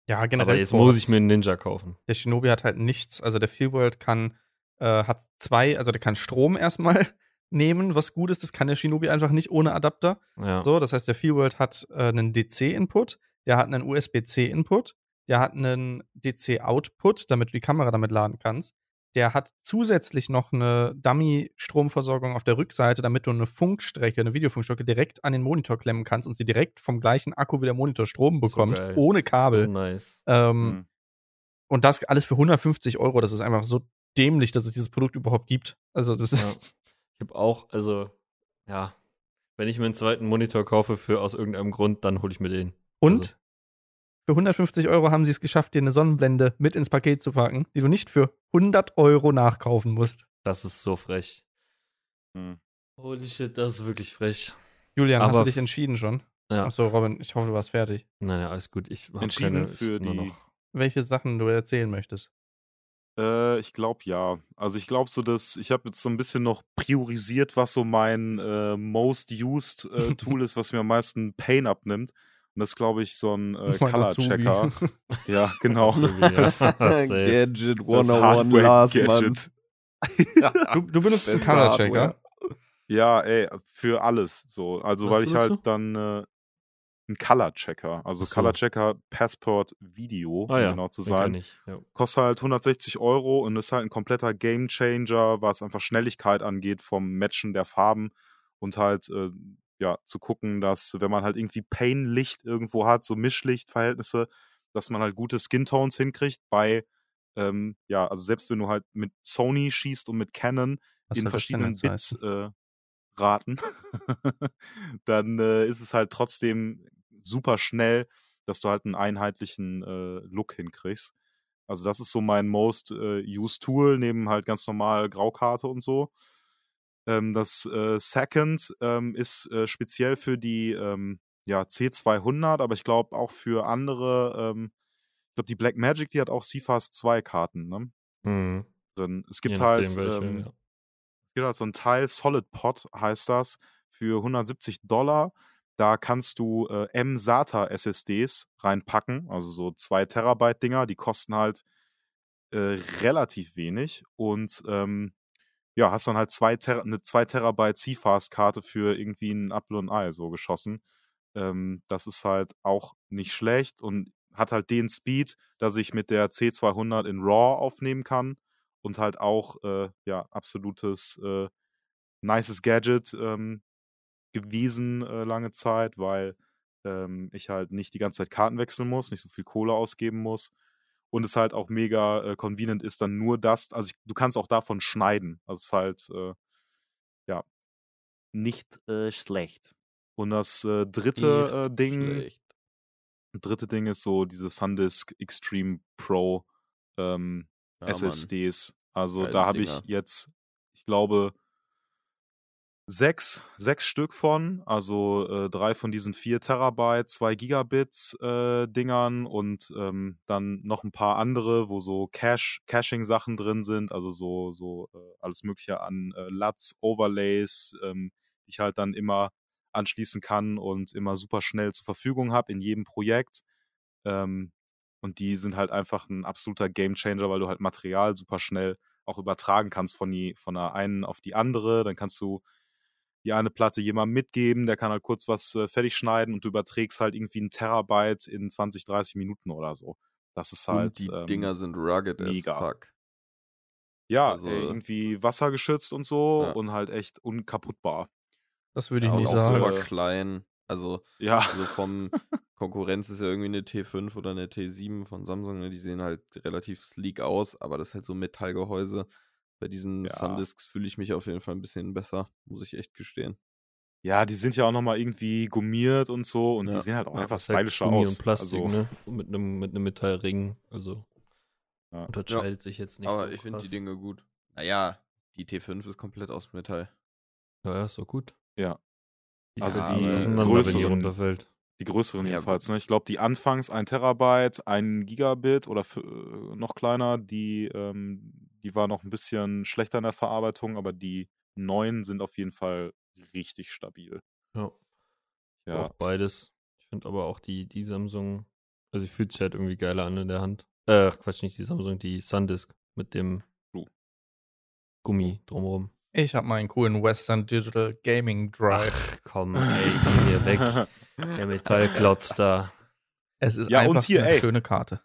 Ja, generell. Aber jetzt Ports. muss ich mir einen Ninja kaufen. Der Shinobi hat halt nichts. Also der Feelworld kann, äh, hat zwei, also der kann Strom erstmal nehmen, was gut ist. Das kann der Shinobi einfach nicht ohne Adapter. Ja. So, das heißt, der Feelworld hat äh, einen DC-Input, der hat einen USB-C-Input, der hat einen DC-Output, damit du die Kamera damit laden kannst. Der hat zusätzlich noch eine Dummy-Stromversorgung auf der Rückseite, damit du eine Funkstrecke, eine Videofunkstrecke direkt an den Monitor klemmen kannst und sie direkt vom gleichen Akku wie der Monitor Strom bekommt, so ohne So Kabel. nice. Ähm, Mhm. Und das alles für 150 Euro. Das ist einfach so dämlich, dass es dieses Produkt überhaupt gibt. Also, das ist. Ja. Ich habe auch, also, ja, wenn ich mir einen zweiten Monitor kaufe für aus irgendeinem Grund, dann hole ich mir den. Und Also- für 150 Euro haben sie es geschafft, dir eine Sonnenblende mit ins Paket zu packen, die du nicht für 100 Euro nachkaufen musst. Das ist so frech. Mhm. Holy shit, das ist wirklich frech. Julian, hast Aber du dich entschieden schon? Ja, Achso, Robin, ich hoffe, du warst fertig. nein, nein, alles gut. Ich habe Entschieden keine für die- noch. Welche Sachen du erzählen möchtest. Äh, ich glaube ja. Also ich glaube so, dass ich habe jetzt so ein bisschen noch priorisiert, was so mein äh, most used äh, Tool ist, was mir am meisten Pain abnimmt. Und das ist, glaube ich, so ein äh, Mein Color Azubi. Checker. ja, genau. Das, das. Gadget 101 Hardware Last. Gadget. Du, du benutzt einen Color-Checker. Ja, ey, für alles so. Also Was weil ich halt dann äh, einen Color Checker, also so. Color Checker Passport Video, Ah um ja, genau zu sein. Ja. kostet halt 160 Euro und ist halt ein kompletter Game Changer, was einfach Schnelligkeit angeht vom Matchen der Farben und halt äh, ja zu gucken, dass wenn man halt irgendwie Pain-Licht irgendwo hat, so Mischlichtverhältnisse, dass man halt gute Skin-Tones hinkriegt bei ähm, ja, also selbst wenn du halt mit Sony schießt und mit Canon Was in verschiedenen? Bits äh, raten, dann äh, ist es halt trotzdem super schnell dass du halt einen einheitlichen äh, Look hinkriegst. Also das ist so mein most äh, used Tool, neben halt ganz normal Graukarte und so. Ähm, das äh, Second ähm, ist äh, speziell für die ähm, ja, C200, aber ich glaube auch für andere, ähm, ich glaube die Black Magic, die hat auch CFAS 2 Karten ne? Mhm. drin. Es gibt halt, welche, ähm, ja. es gibt halt so ein Teil, Solid Pot heißt das, für 170 Dollar. Da kannst du äh, M-SATA SSDs reinpacken, also so 2 Terabyte Dinger, die kosten halt äh, relativ wenig und ähm, ja, hast dann halt zwei Ter eine 2 Terabyte CFast-Karte für irgendwie ein Apple und Ei so geschossen. Ähm, das ist halt auch nicht schlecht und hat halt den Speed, dass ich mit der C200 in RAW aufnehmen kann und halt auch, äh, ja, absolutes äh, nices Gadget ähm, gewesen äh, lange Zeit, weil ähm, ich halt nicht die ganze Zeit Karten wechseln muss, nicht so viel Kohle ausgeben muss und es halt auch mega äh, convenient ist, dann nur das, also ich, du kannst auch davon schneiden. Also es ist halt, äh, ja, nicht äh, schlecht. Und das äh, dritte äh, Ding, Schlecht. dritte Ding ist so diese Sandisk Extreme Pro ähm, Ja, Mann. SSDs. Also Geile da habe ich jetzt, ich glaube, sechs, sechs Stück von, also äh, drei von diesen 4 Terabyte, 2 Gigabits äh, Dingern und ähm, dann noch ein paar andere, wo so Cache, Caching-Sachen drin sind, also so, so äh, alles mögliche an äh, LUTs, Overlays, ähm, die ich halt dann immer anschließen kann und immer super schnell zur Verfügung habe in jedem Projekt. Ähm, und die sind halt einfach ein absoluter Gamechanger, weil du halt Material super schnell auch übertragen kannst von, die, von der einen auf die andere. Dann kannst du die eine Platte jemandem mitgeben, der kann halt kurz was äh, fertig schneiden und du überträgst halt irgendwie ein Terabyte in 20, 30 Minuten oder so. Das ist halt. und die ähm, Dinger sind rugged mega. as fuck. ja, also- ey, irgendwie wassergeschützt und so Ja. und halt echt unkaputtbar. Das würde ich Ja, nicht auch sagen. super Äh, klein. Also, Ja, also vom Konkurrenz ist ja irgendwie eine T5 oder eine T7 von Samsung. Ne? Die sehen halt relativ sleek aus, aber das ist halt so Metallgehäuse. Bei diesen Ja. Sundisks fühle ich mich auf jeden Fall ein bisschen besser, muss ich echt gestehen. ja, die sind ja auch nochmal irgendwie gummiert und so und die Ja. sehen halt auch Ja, einfach halt stylischer Gummi aus. und Plastik, also, ne? Und mit einem mit einem Metallring. Also Ja. unterscheidet sich jetzt nicht aber so ich finde die. Dinge gut. Naja, die T5 ist komplett aus Metall. Ja, ja, ist doch gut. Ja. Die Also die wenn die größeren- runterfällt. Die größeren Ja, jedenfalls. Ne? Ich glaube, die anfangs 1 Terabyte, 1 Gigabit oder für, äh, noch kleiner, die, ähm, die war noch ein bisschen schlechter in der Verarbeitung, aber die neuen sind auf jeden Fall richtig stabil. Ja. Ja, Auch beides. Ich finde aber auch die, die Samsung, also ich fühlt sich halt irgendwie geiler an in der Hand. Äh, Quatsch, nicht die Samsung, die Sandisk mit dem True. Gummi drumherum. Ich habe meinen coolen Western Digital Gaming Drive. Ach komm, ey, geh hier weg. Der Metallklotz da. Es ist Ja, und einfach hier, eine ey. schöne Karte.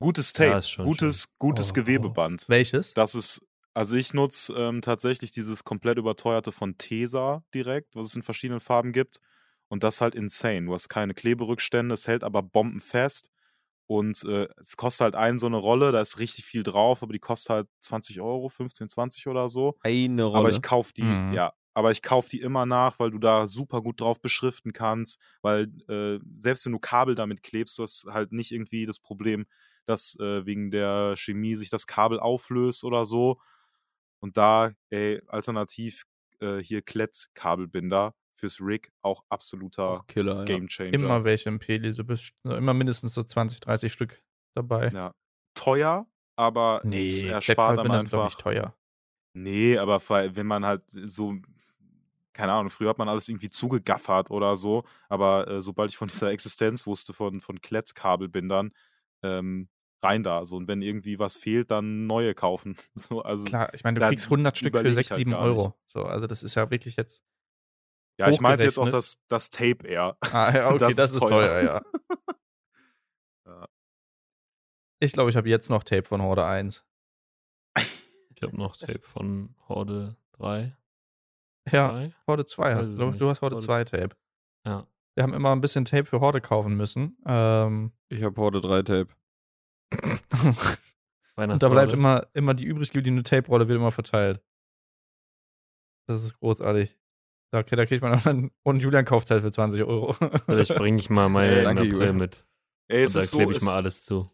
Gutes Ja, Tape, schon gutes, gutes Oh, Gewebeband. Welches? Das ist, also ich nutze ähm, tatsächlich dieses komplett überteuerte von Tesa direkt, was es in verschiedenen Farben gibt. Und das ist halt insane. Du hast keine Kleberückstände, es hält aber bombenfest. Und äh, es kostet halt ein so eine Rolle, da ist richtig viel drauf, aber die kostet halt 20 Euro, 15, 20 oder so. Eine Rolle. Aber ich kaufe die, Mhm. ja, aber ich kaufe die immer nach, weil du da super gut drauf beschriften kannst, weil äh, selbst wenn du Kabel damit klebst, du hast halt nicht irgendwie das Problem, dass äh, wegen der Chemie sich das Kabel auflöst oder so. Und da, ey, alternativ äh, hier Klett-Kabelbinder fürs Rig auch absoluter auch Killer, ja. Gamechanger. Immer welche im Peli, so bist, immer mindestens so 20, 30 Stück dabei. Ja. Teuer, aber es erspart doch einfach. nicht teuer. Nee, aber wenn man halt so, keine Ahnung, früher hat man alles irgendwie zugegaffert oder so, aber äh, sobald ich von dieser Existenz wusste, von, von Klettkabelbindern, ähm, rein da. So, und wenn irgendwie was fehlt, dann neue kaufen. So, also, Klar, ich meine, du kriegst 100 Stück für überleg 6, ich halt 7 gar nicht. Euro. So, also das ist ja wirklich jetzt. ja, ich meinte jetzt auch das, das Tape eher. Ah, ja, okay, Das das, ist ist teuer. teuer, ja. Ja. Ich glaube, ich habe jetzt noch Tape von Horde 1. Ich habe noch Tape von Horde 3. Ja, Drei? Horde 2 Weiß hast du. Du hast Horde Horde 2 Tape. Ja. Wir haben immer ein bisschen Tape für Horde kaufen müssen. Ähm, Ich habe Horde 3 Tape. und da bleibt immer, immer die übrig gebliebene Tape-Rolle wird immer verteilt. Das ist großartig. Da, okay, da kriegt man dann und Julian kauft halt für 20 Euro. Vielleicht bringe ich mal meine im danke, April Julian. mit. Ey, es Und da ist so, klebe ich es, mal alles zu.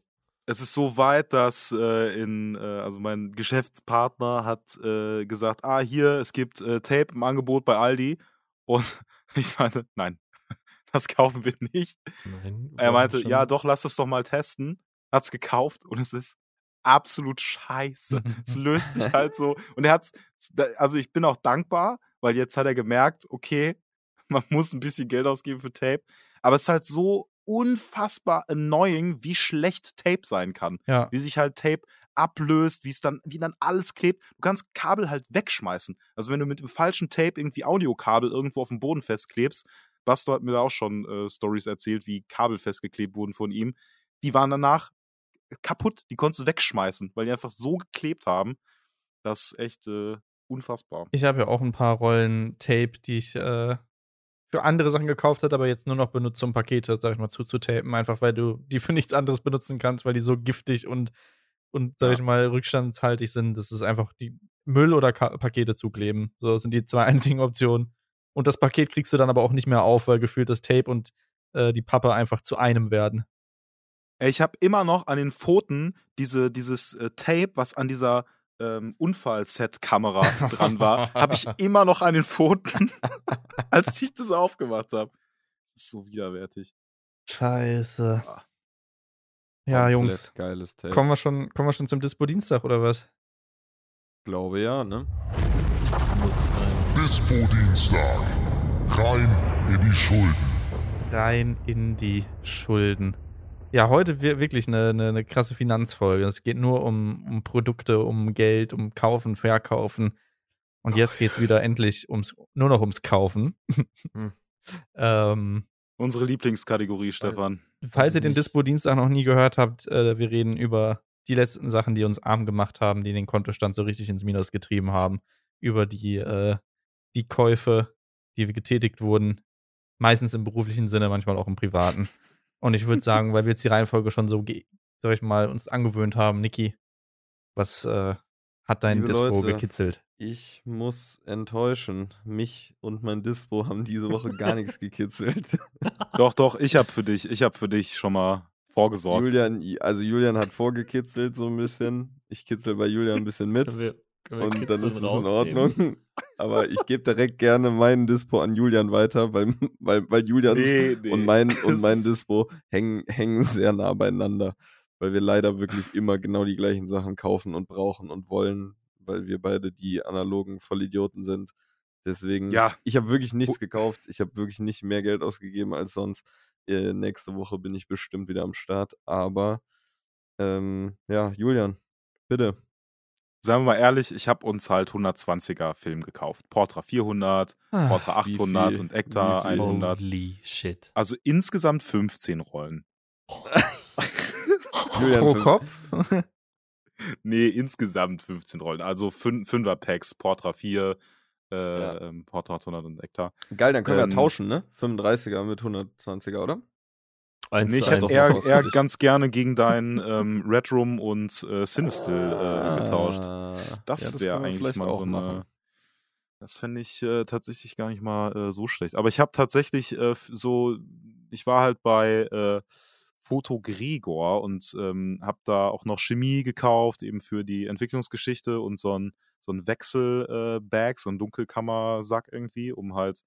Es ist so weit, dass äh, in, äh, also mein Geschäftspartner hat äh, gesagt, ah, hier, es gibt äh, Tape im Angebot bei Aldi. Und ich meinte, nein, das kaufen wir nicht. Nein, Er meinte, schon- ja, doch, lass es doch mal testen. Hat's gekauft und es ist absolut scheiße. es löst sich halt so. Und er hat's, also ich bin auch dankbar, weil jetzt hat er gemerkt, okay, man muss ein bisschen Geld ausgeben für Tape. Aber es ist halt so unfassbar annoying, wie schlecht Tape sein kann. Ja. Wie sich halt Tape ablöst, wie es dann, wie dann alles klebt. Du kannst Kabel halt wegschmeißen. Also wenn du mit dem falschen Tape irgendwie Audiokabel irgendwo auf dem Boden festklebst, Basto hat mir da auch schon äh, Stories erzählt, wie Kabel festgeklebt wurden von ihm. Die waren danach kaputt, die konntest du wegschmeißen, weil die einfach so geklebt haben. Das ist echt äh, unfassbar. Ich habe ja auch ein paar Rollen Tape, die ich äh, für andere Sachen gekauft habe, aber jetzt nur noch benutze, um Pakete, sag ich mal, zuzutapen, einfach weil du die für nichts anderes benutzen kannst, weil die so giftig und, und sag Ja. ich mal, rückstandshaltig sind. Das ist einfach die Müll oder Ka Pakete zukleben. So sind die zwei einzigen Optionen. Und das Paket kriegst du dann aber auch nicht mehr auf, weil gefühlt das Tape und äh, die Pappe einfach zu einem werden. Ich habe immer noch an den Pfoten diese, dieses äh, Tape, was an dieser ähm, Unfallset-Kamera dran war, habe ich immer noch an den Pfoten, als ich das aufgemacht habe. Das ist so widerwärtig. Scheiße. Ah. Ja, Jungs. Geiles Tape. Kommen wir schon, kommen wir schon zum Dispo-Dienstag oder was? Glaube ja, ne? Muss es sein. Dispo-Dienstag. Rein in die Schulden. rein in die Schulden. Ja, heute wir- wirklich eine, eine, eine krasse Finanzfolge. Es geht nur um, um Produkte, um Geld, um Kaufen, Verkaufen. Und jetzt geht es wieder endlich ums, nur noch ums Kaufen. Hm. ähm, Unsere Lieblingskategorie, Stefan. falls ihr den. Dispo-Dienstag noch nie gehört habt, äh, wir reden über die letzten Sachen, die uns arm gemacht haben, die den Kontostand so richtig ins Minus getrieben haben. Über die, äh, die Käufe, die getätigt wurden. Meistens im beruflichen Sinne, manchmal auch im privaten. Und ich würde sagen, weil wir jetzt die Reihenfolge schon so, ge- sag ich mal, uns angewöhnt haben, Niki, was äh, hat dein Liebe Dispo Leute. gekitzelt? Ich muss enttäuschen. Mich und mein Dispo haben diese Woche gar nichts gekitzelt. Doch, doch, ich habe für dich, ich habe für dich schon mal vorgesorgt. Julian, also Julian hat vorgekitzelt so ein bisschen. Ich kitzel bei Julian ein bisschen mit. Und dann ist es in? Ordnung. Aber ich gebe direkt gerne meinen Dispo an Julian weiter, weil, weil, weil Julians Nee, nee. und mein, und mein Dispo hängen, hängen sehr nah beieinander. Weil wir leider wirklich immer genau die gleichen Sachen kaufen und brauchen und wollen, weil wir beide die analogen Vollidioten sind. Deswegen, Ja. ich habe wirklich nichts gekauft. Ich habe wirklich nicht mehr Geld ausgegeben als sonst. Äh, nächste Woche bin ich bestimmt wieder am Start. Aber ähm, ja, Julian, bitte. Sagen wir mal ehrlich, ich habe uns halt 120er Film gekauft. Portra 400, Ah, Portra wie 800 viel? und Ektar viel? 100. Holy shit. Also insgesamt 15 Rollen. Pro Kopf? Nee, insgesamt 15 Rollen. Also 5er Packs, Portra 4, äh, Ja. ähm, Portra 800 und Ektar. Geil, dann können Ähm, wir tauschen, ne? 35er mit 120er, oder? Eins Nee, ich hätte eher- eher, ganz gerne gegen deinen ähm, Red Room und äh, Sinistil äh, getauscht. Ah, Das ja, wäre können wir eigentlich mal so machen. eine. Das fände ich äh, tatsächlich gar nicht mal äh, so schlecht. Aber ich habe tatsächlich äh, so, ich war halt bei äh, Foto Gregor und ähm, habe da auch noch Chemie gekauft, eben für die Entwicklungsgeschichte und so ein, so ein Wechselbag, äh, so ein Dunkelkammersack irgendwie, um halt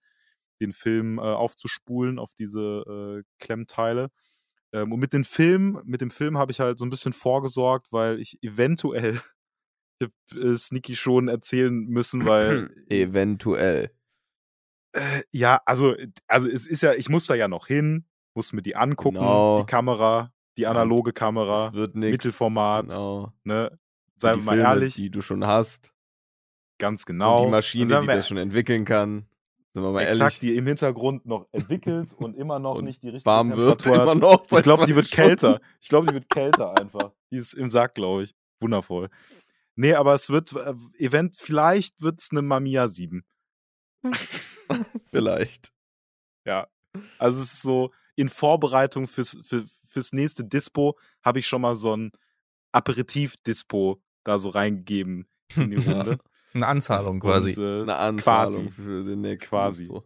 den Film äh, aufzuspulen auf diese äh, Klemmteile. Ähm, und mit dem Film, mit dem Film habe ich halt so ein bisschen vorgesorgt, weil ich eventuell ich hab, äh, Sneaky schon erzählen müssen, weil Eventuell. äh, ja, also also es ist ja, ich muss da ja noch hin, muss mir die angucken, Genau. die Kamera, die analoge Kamera. Mittelformat, Genau. ne? Seien die wir mal Filme, ehrlich, Die du schon hast. ganz genau. Und die Maschine, die das schon entwickeln kann. Sind wir mal exakt, ehrlich. die im Hintergrund noch entwickelt und immer noch Und nicht die richtige warm wird Temperatur immer noch. Ich glaube, die wird Stunden. kälter. Ich glaube, die wird kälter einfach. Die ist im Sack, glaube ich. Wundervoll. Nee, aber es wird, äh, Event, vielleicht wird es eine Mamiya 7. Vielleicht. Ja. Also es ist so, in Vorbereitung fürs, für, fürs nächste Dispo habe ich schon mal so ein Aperitif-Dispo da so reingegeben in die Runde. Eine Anzahlung quasi. Und, äh, Eine Anzahlung quasi. für den nächsten. Quasi. Dispo.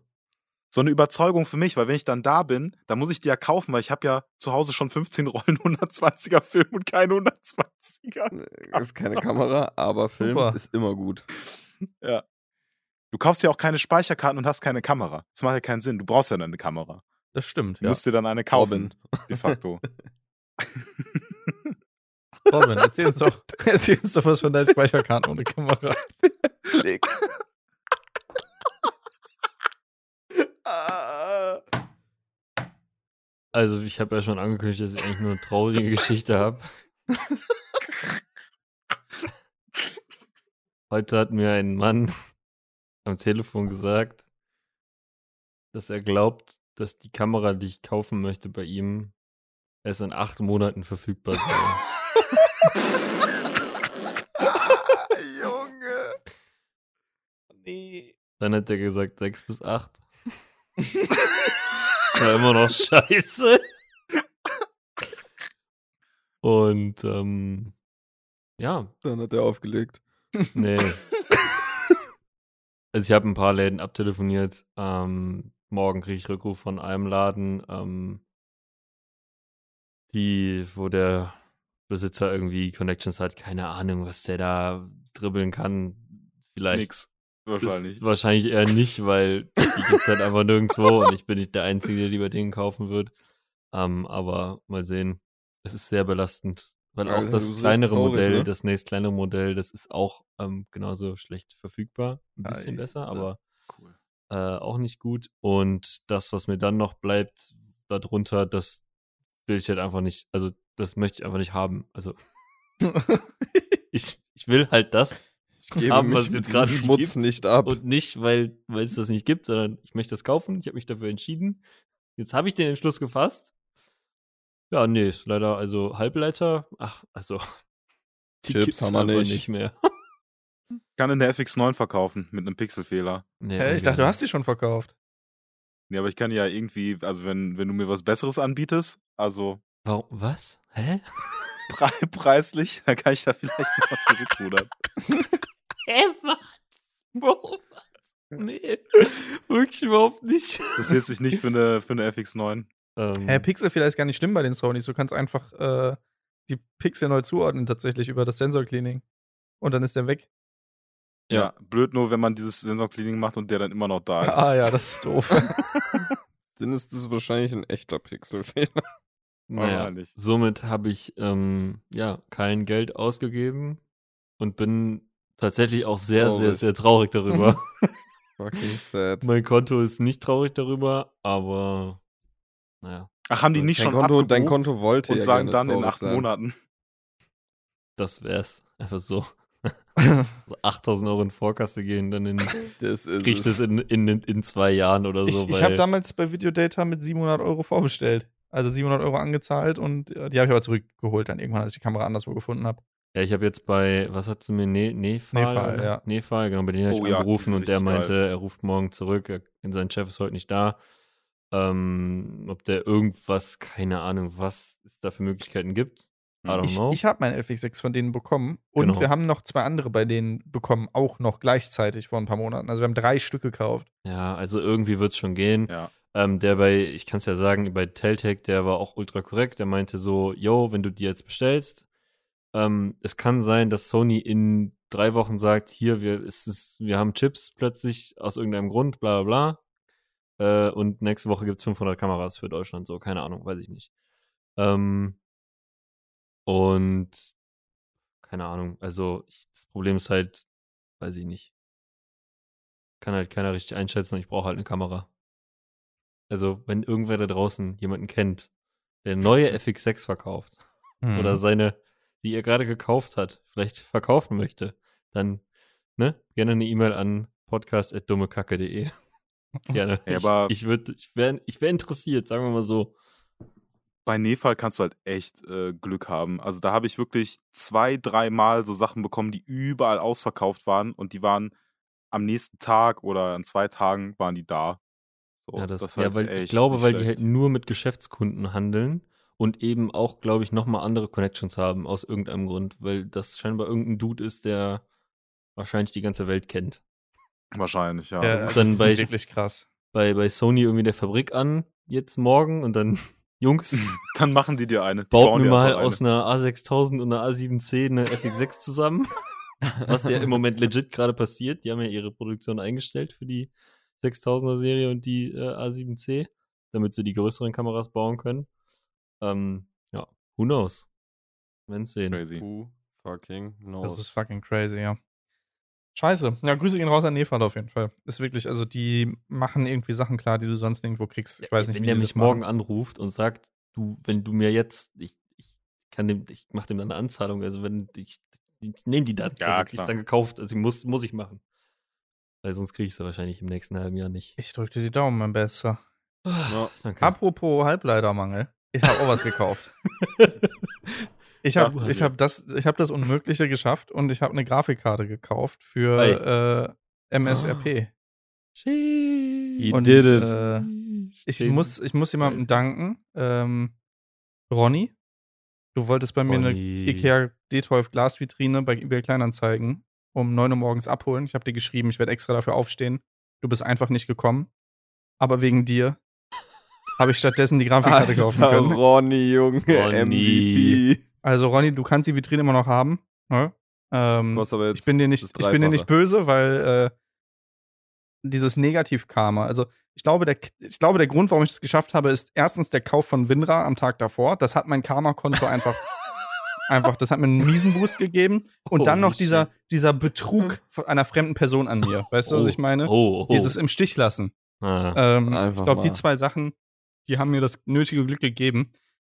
so eine Überzeugung für mich, weil wenn ich dann da bin, dann muss ich die ja kaufen, weil ich habe ja zu Hause schon 15 Rollen 120er Film und keine 120er. Das ist keine Kamera, aber Film Super. ist immer gut. Ja. Du kaufst ja auch keine Speicherkarten und hast keine Kamera. Das macht ja keinen Sinn. Du brauchst ja dann eine Kamera. Das stimmt, Du ja. musst dir dann eine kaufen, de facto. Robin, erzähl uns doch, erzähl uns doch was von deinen Speicherkarten ohne Kamera. Ah. Also, ich habe ja schon angekündigt, dass ich eigentlich nur eine traurige Geschichte habe. Heute hat mir ein Mann am Telefon gesagt, dass er glaubt, dass die Kamera, die ich kaufen möchte bei ihm, erst in acht Monaten verfügbar sei. Junge. Nee. Dann hat er gesagt sechs bis acht. das war immer noch scheiße. Und ähm, ja, Dann hat er aufgelegt. nee. Also ich habe ein paar Läden abtelefoniert. Ähm, morgen kriege ich Rückruf von einem Laden, ähm, die, wo der Besitzer irgendwie Connections hat, keine Ahnung, was der da dribbeln kann. Vielleicht Nix. Wahrscheinlich. wahrscheinlich eher nicht, weil die gibt's halt einfach nirgendwo und ich bin nicht der Einzige, der die bei denen kaufen wird. Ähm, aber mal sehen. Es ist sehr belastend. Weil auch Alter, das kleinere traurig, Modell, ne? das nächst kleinere Modell, das ist auch ähm, genauso schlecht verfügbar. Ein bisschen besser, Alter. aber Cool. äh, auch nicht gut. Und das, was mir dann noch bleibt, darunter, das will ich halt einfach nicht, also das möchte ich einfach nicht haben. Also ich, ich will halt das Ich gebe Haben wir mich es jetzt gerade Schmutz gibt nicht ab. und nicht, weil, weil es das nicht gibt, sondern ich möchte das kaufen. Ich habe mich dafür entschieden. Jetzt habe ich den Entschluss gefasst. Ja, nee, ist leider, also Halbleiter, ach, also die Chips gibt's haben wir nicht. nicht mehr. Kann in der FX9 verkaufen mit einem Pixelfehler. Nee, Hä, ich dachte, du hast die schon verkauft. Nee, aber ich kann ja irgendwie, also wenn, wenn du mir was Besseres anbietest, also Warum, was? Hä? pre preislich, dann kann ich da vielleicht noch zurückrudern. Hä, was? Bro, was? Nee, wirklich überhaupt nicht. Das hält sich nicht für eine, für eine FX9. Ähm, Hä, Pixel vielleicht ist gar nicht schlimm bei den Sonys. Du kannst einfach äh, die Pixel neu zuordnen, tatsächlich über das Sensor-Cleaning. Und dann ist der weg. Ja. Ja. blöd nur, wenn man dieses Sensor-Cleaning macht und der dann immer noch da ist. Ah ja, das ist doof. Dann ist das wahrscheinlich ein echter Pixelfehler. Naja, Wahrscheinlich. somit habe ich ähm, ja kein Geld ausgegeben und bin tatsächlich auch sehr, sehr, Traurig. sehr traurig darüber. Fucking sad. mein Konto ist nicht traurig darüber, aber naja, Ach, haben die nicht Dein schon Konto, dein Konto wollte und ja sagen dann in acht sein. Monaten. das wär's. Einfach so. so 8000 Euro in Vorkasse gehen, dann in, Das krieg ich es. das in, in, in zwei Jahren oder so. ich ich habe damals bei Videodata mit 700 Euro vorbestellt. Also 700 Euro angezahlt und äh, die habe ich aber zurückgeholt dann irgendwann, als ich die Kamera anderswo gefunden habe. Ja, ich habe jetzt bei, was hat sie mir, ne Nefal? Nefal, ja. Nefal, genau, bei denen habe ich Oh ja, angerufen und der richtig geil. meinte, er ruft morgen zurück, er, sein Chef ist heute nicht da. Ähm, ob der irgendwas, keine Ahnung, was es da für Möglichkeiten gibt. I don't Ich, know. ich habe mein FX6 von denen bekommen und Genau. wir haben noch zwei andere bei denen bekommen, auch noch gleichzeitig vor ein paar Monaten. Also wir haben drei Stück gekauft. ja, also irgendwie wird es schon gehen. Ja. Ähm, der bei, ich kann es ja sagen, bei Teltec, der war auch ultra korrekt. Der meinte so, yo, wenn du die jetzt bestellst, ähm, es kann sein, dass Sony in drei Wochen sagt, hier, wir, es ist, wir haben Chips plötzlich aus irgendeinem Grund, bla bla bla. Äh, und nächste Woche gibt es 500 Kameras für Deutschland, so, keine Ahnung, weiß ich nicht. Ähm, und keine Ahnung, also ich, das Problem ist halt, weiß ich nicht. Kann halt keiner richtig einschätzen ich brauche halt eine Kamera. Also, wenn irgendwer da draußen jemanden kennt, der neue FX6 verkauft Mhm. oder seine, die er gerade gekauft hat, vielleicht verkaufen möchte, dann ne, gerne eine E-Mail an podcast.dummekacke.de. Gerne. Ja, aber- ich ich würde, ich wäre ich wär interessiert, sagen wir mal so. Bei Nefal kannst du halt echt äh, Glück haben. Also da habe ich wirklich zwei, dreimal so Sachen bekommen, die überall ausverkauft waren und die waren am nächsten Tag oder an zwei Tagen waren die da. So, ja, das, ist ja, halt weil ich glaube, weil die schlecht. halt nur mit Geschäftskunden handeln und eben auch, glaube ich, nochmal andere Connections haben aus irgendeinem Grund, weil das scheinbar irgendein Dude ist, der wahrscheinlich die ganze Welt kennt. Wahrscheinlich, ja. Ja, dann das bei- ist wirklich krass. bei, bei Sony irgendwie der Fabrik an, jetzt morgen, und dann, Jungs, Dann machen die dir eine. Die baut bauen mir mal eine. aus einer A6000 und einer A7C eine FX6 zusammen. Was ja im Moment legit gerade passiert. Die haben ja ihre Produktion eingestellt für die 6000er Serie und die äh, A7C, damit sie die größeren Kameras bauen können. Ähm, ja, who knows? Wenn's sehen. Crazy. Who fucking Das knows. ist fucking crazy, ja. Scheiße. Ja, Grüße gehen raus an Nefat auf jeden Fall. Ist wirklich, also die machen irgendwie Sachen klar, die du sonst nirgendwo kriegst. Ich weiß nicht, wenn wie der mich das machen. morgen anruft und sagt, du, wenn du mir jetzt, ich, ich kann dem, ich mach dem dann eine Anzahlung, also wenn ich, ich nehme die dann, Ja, also die ist klar. dann gekauft, also die muss, muss ich machen. Weil sonst kriege ich sie wahrscheinlich im nächsten halben Jahr nicht. Ich drück dir die Daumen, mein Bester. Ja. Apropos Halbleitermangel. Ich habe auch was gekauft. Ich habe ich hab das, ich hab das Unmögliche geschafft und ich habe eine Grafikkarte gekauft für äh, MSRP. He Und, did it. Äh, ich, muss, ich muss jemandem danken. Ähm, Ronny, du wolltest bei mir eine. IKEA D12 Glasvitrine bei eBay Kleinanzeigen um 9 Uhr morgens abholen. Ich habe dir geschrieben, ich werde extra dafür aufstehen. Du bist einfach nicht gekommen. Aber wegen dir habe ich stattdessen die Grafikkarte kaufen können. Ronny, Junge, Ronny. MVP. Also Ronny, du kannst die Vitrine immer noch haben. Ne? Ähm, Kostet aber jetzt ich bin dir nicht, ich bin dir nicht böse, weil äh, dieses Negativ-Karma, also ich glaube, der, ich glaube, der Grund, warum ich das geschafft habe, ist erstens der Kauf von Winra am Tag davor. Das hat mein Karma-Konto einfach, einfach, das hat mir einen miesen Boost gegeben. Und dann Holy noch dieser, dieser Betrug von einer fremden Person an mir. Weißt du, was Oh. ich meine? Oh, oh. Dieses im Stich lassen. ah. Ähm, ich glaube, die zwei Sachen, die haben mir das nötige Glück gegeben.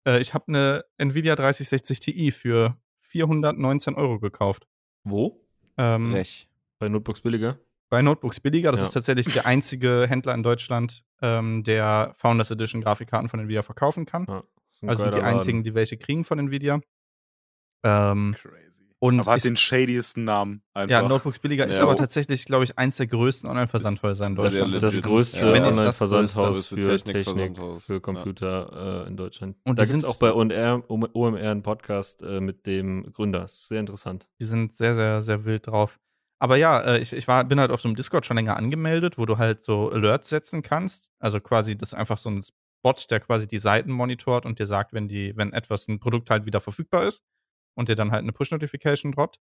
Äh, ich habe eine Nvidia 3060 Ti für 419 Euro gekauft. Wo? Ähm, Frech. Bei Notebooks billiger? bei Notebooks billiger. Das Ja. ist tatsächlich der einzige Händler in Deutschland, ähm, der Founders Edition Grafikkarten von Nvidia verkaufen kann. Ja, also sind die Laden. einzigen, die welche kriegen von Nvidia. Ähm, Crazy. und aber hat ist- den shadiesten Namen einfach. ja, Notebooks billiger ist Ja. aber tatsächlich, glaube ich, eins der größten Online-Versandhäuser in Das Deutschland. ist das legit. größte Ja, das Online-Versandhaus für Technik, Technikversandhaus. für Computer äh, in Deutschland. Und da gibt es sind- auch bei OMR, OMR einen Podcast äh, mit dem Gründer. Ist sehr interessant. Die sind sehr, sehr, sehr wild drauf. Aber ja, äh, ich, ich war, bin halt auf so einem Discord schon länger angemeldet, wo du halt so Alerts setzen kannst. Also quasi, das ist einfach so ein Bot, der quasi die Seiten monitort und dir sagt, wenn die, wenn etwas, ein Produkt halt wieder verfügbar ist und dir dann halt eine Push-Notification droppt.